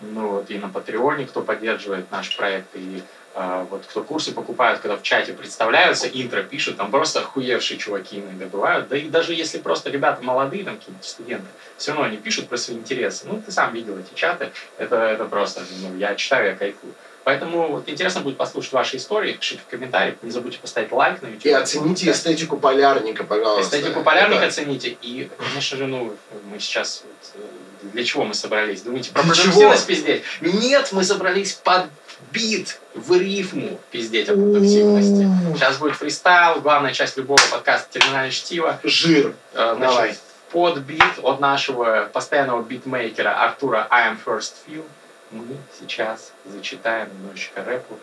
Ну вот и на Патреоне, кто поддерживает наш проект, и э, вот кто курсы покупают, когда в чате представляются, интро пишут, там просто охуевшие чуваки иногда бывают. Да и даже если просто ребята молодые, там какие-то студенты, все равно они пишут про свои интересы. Ну, ты сам видел эти чаты, это, это просто, ну, я читаю, я кайфую. Поэтому вот интересно будет послушать ваши истории, пишите в комментариях, не забудьте поставить лайк на YouTube. И оцените эстетику полярника, пожалуйста. Эстетику полярника Это- оцените. И, конечно же, ну, мы сейчас... вот, э, для чего мы собрались? Думаете, про продуктивность пиздеть? Нет, мы собрались под бит, в рифму пиздеть о продуктивности. Сейчас будет фристайл, главная часть любого подкаста «Терминальное чтиво». Жир. Э, Давай. Значит, под бит от нашего постоянного битмейкера Артура I am First Feel мы сейчас зачитаем немножечко рэпу.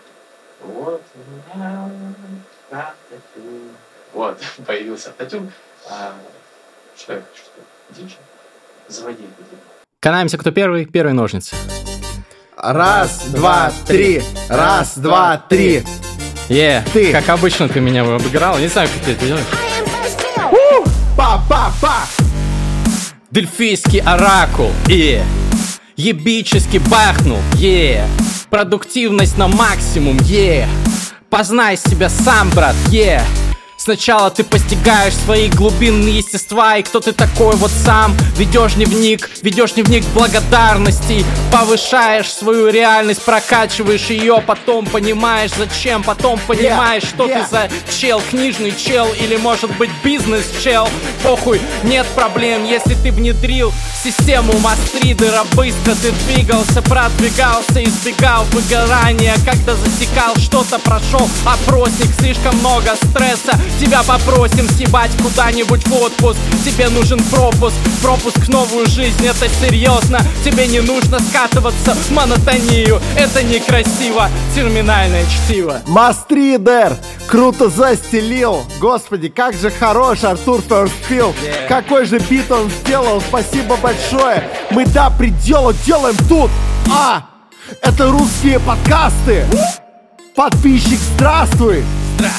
Вот. Вот, появился автотюн. А, Что я хочу сказать? Диджей? Заводи это дело. Канаемся, кто первый, первый ножницы. Раз, два, три. Раз, два, три. Е, Ты. как обычно ты меня обыграл. Не знаю, как ты это делаешь. Па-па-па. Дельфийский оракул, е. Ебически бахнул, е. Продуктивность на максимум, е. Познай себя сам, брат, е. Сначала ты постигаешь свои глубинные естества И кто ты такой вот сам? Ведешь дневник, ведешь дневник благодарностей Повышаешь свою реальность, прокачиваешь ее Потом понимаешь зачем, потом понимаешь, что yeah. ты за чел Книжный чел или может быть бизнес-чел. Похуй, нет проблем, если ты внедрил Систему мастридера быстро ты двигался Продвигался, избегал выгорания. Когда засекал что-то, прошел опросник Слишком много стресса Тебя попросим съебать куда-нибудь в отпуск Тебе нужен пропуск, пропуск в новую жизнь Это серьезно, тебе не нужно скатываться в монотонию Это некрасиво, терминальное чтиво Мастридер! Круто застелил! Господи, как же хорош Артур Ферстфилд! Yeah. Какой же бит он сделал! Спасибо большое! Мы до предела делаем тут! А! Это русские подкасты! Подписчик, здравствуй!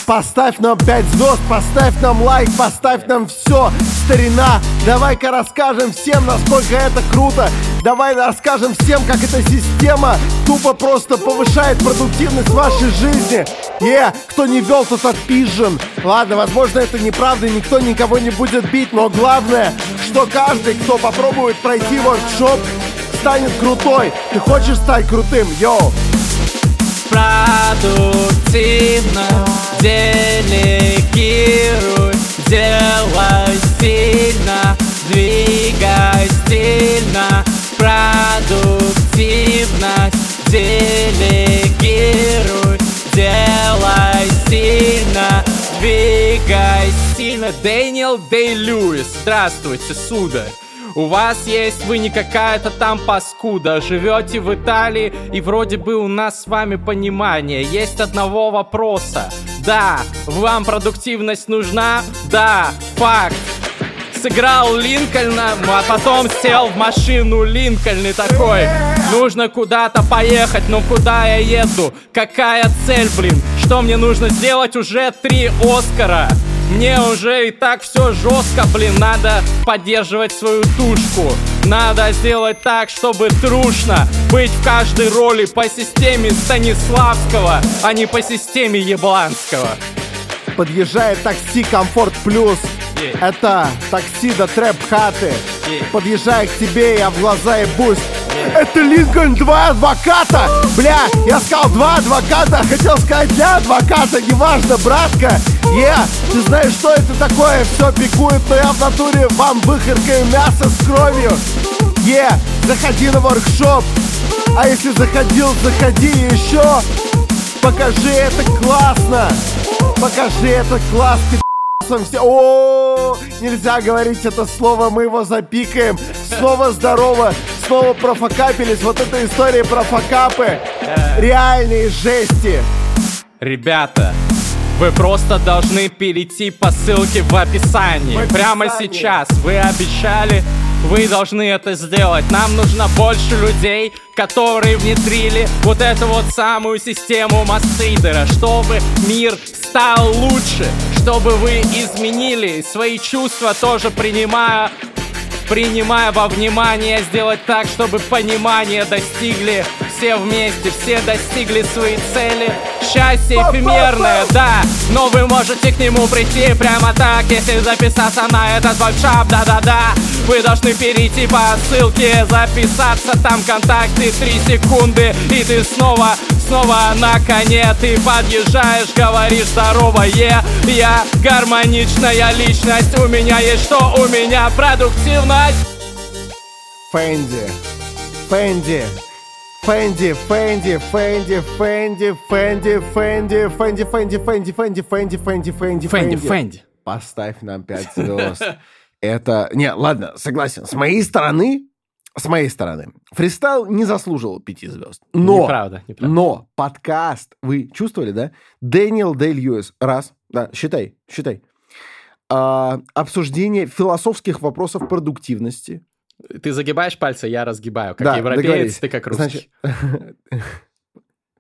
Поставь нам 5 звезд, поставь нам лайк, поставь нам все, старина. Давай-ка расскажем всем, насколько это круто. Давай расскажем всем, как эта система тупо просто повышает продуктивность вашей жизни. Е, кто не вел, тот отпизжен. Ладно, возможно, это неправда, никто никого не будет бить, но главное, что каждый, кто попробует пройти воркшоп, станет крутой. Ты хочешь стать крутым, йоу? Продуктивно. Делегируй Делай стильно, двигай стильно. Продуктивность делегируй Делай стильно, двигай стильно. Дэниел Дэй Льюис Здравствуйте, сударь у вас есть вы не какая-то там паскуда Живете в Италии и вроде бы у нас с вами понимание Есть одного вопроса Да, вам продуктивность нужна? Да, факт Сыграл Линкольна, а потом сел в машину Линкольн и такой Нужно куда-то поехать, но куда я еду? Какая цель, блин? Что мне нужно сделать? Уже три Оскара мне уже и так все жестко, блин, надо поддерживать свою тушку Надо сделать так, чтобы трушно быть в каждой роли по системе Станиславского, а не по системе Ябланского Подъезжает такси Комфорт Плюс. Е. Это такси до трэп хаты. Е. Подъезжаю к тебе, я в глаза ебусь. Это Линкольн два адвоката! Бля, я сказал два адвоката, хотел сказать для адвоката, неважно, братка! Е, ты знаешь, что это такое? Все пикует, но я в натуре вам выхаркаю мясо с кровью! Е, заходи на воркшоп! А если заходил, заходи еще! Покажи это классно! Покажи это класс, пи***цам все. О, нельзя говорить это слово, мы его запикаем. Слово здорово, снова профокапились. Вот эта история про факапы. Реальные жести. Ребята, вы просто должны перейти по ссылке в описании. В описании. Прямо сейчас. Вы обещали, вы должны это сделать. Нам нужно больше людей, которые внедрили вот эту вот самую систему Массейдера, чтобы мир стал лучше, чтобы вы изменили свои чувства, тоже принимая принимая во внимание, сделать так, чтобы понимание достигли все вместе, все достигли свои цели. Счастье эфемерное, да, но вы можете к нему прийти прямо так, если записаться на этот воркшоп, да-да-да. Вы должны перейти по ссылке, записаться, там контакты, 3 секунды, и ты снова, снова на коне, ты подъезжаешь, говоришь здорово, е, я гармоничная личность, у меня есть что, у меня продуктивность. Фэнди. Фэнди. Фэнди, Фэнди, Фэнди, Фэнди, Фэнди, Фэнди, Фэнди, Фэнди, Фэнди, Фэнди, Фэнди, Фэнди, Фэнди, Фэнди, Фэнди. Поставь нам 5 звезд. Это... Не, ладно, согласен. С моей стороны, с моей стороны, фристайл не заслуживал 5 звезд. Но, Неправда, неправда. но подкаст, вы чувствовали, да? Дэниел Дэй Льюис, раз, да, считай, считай. А, обсуждение философских вопросов продуктивности, Ты загибаешь пальцы, я разгибаю. Как Да, европеец, ты как русский. Значит,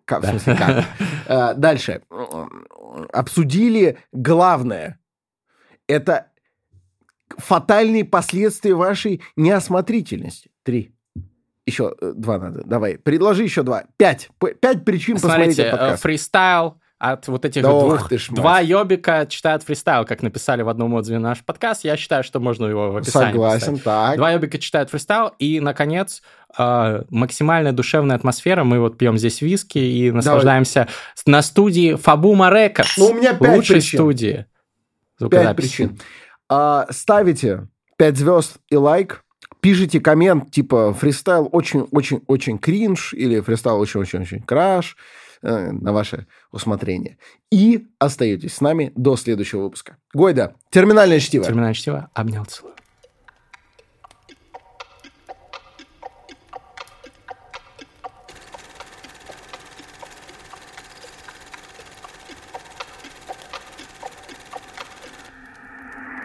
как, в смысле, как? А, Дальше. Обсудили главное. Это фатальные последствия вашей неосмотрительности. Три. Еще э, два надо. Давай. Предложи еще два. Пять. Пять причин посмотреть Смотрите, этот э, подкаст. фристайл от вот этих Да двух... ты. Два ёбика читают фристайл, как написали в одном отзыве на наш подкаст. Я считаю, что можно его в описании Согласен, поставить. так. Два ёбика читают фристайл. И, наконец, э, максимальная душевная атмосфера. Мы вот пьем здесь виски и наслаждаемся с- на студии Фабума Records. Ну, у меня пять Лучшей причин. студии. Пять причин. А, ставите 5 звезд и лайк. Пишите коммент типа фристайл очень-очень-очень кринж или фристайл очень-очень-очень краш э, на ваше усмотрение. И остаетесь с нами до следующего выпуска. Гойда, терминальное чтиво. Терминальное чтиво. Обнял, целую.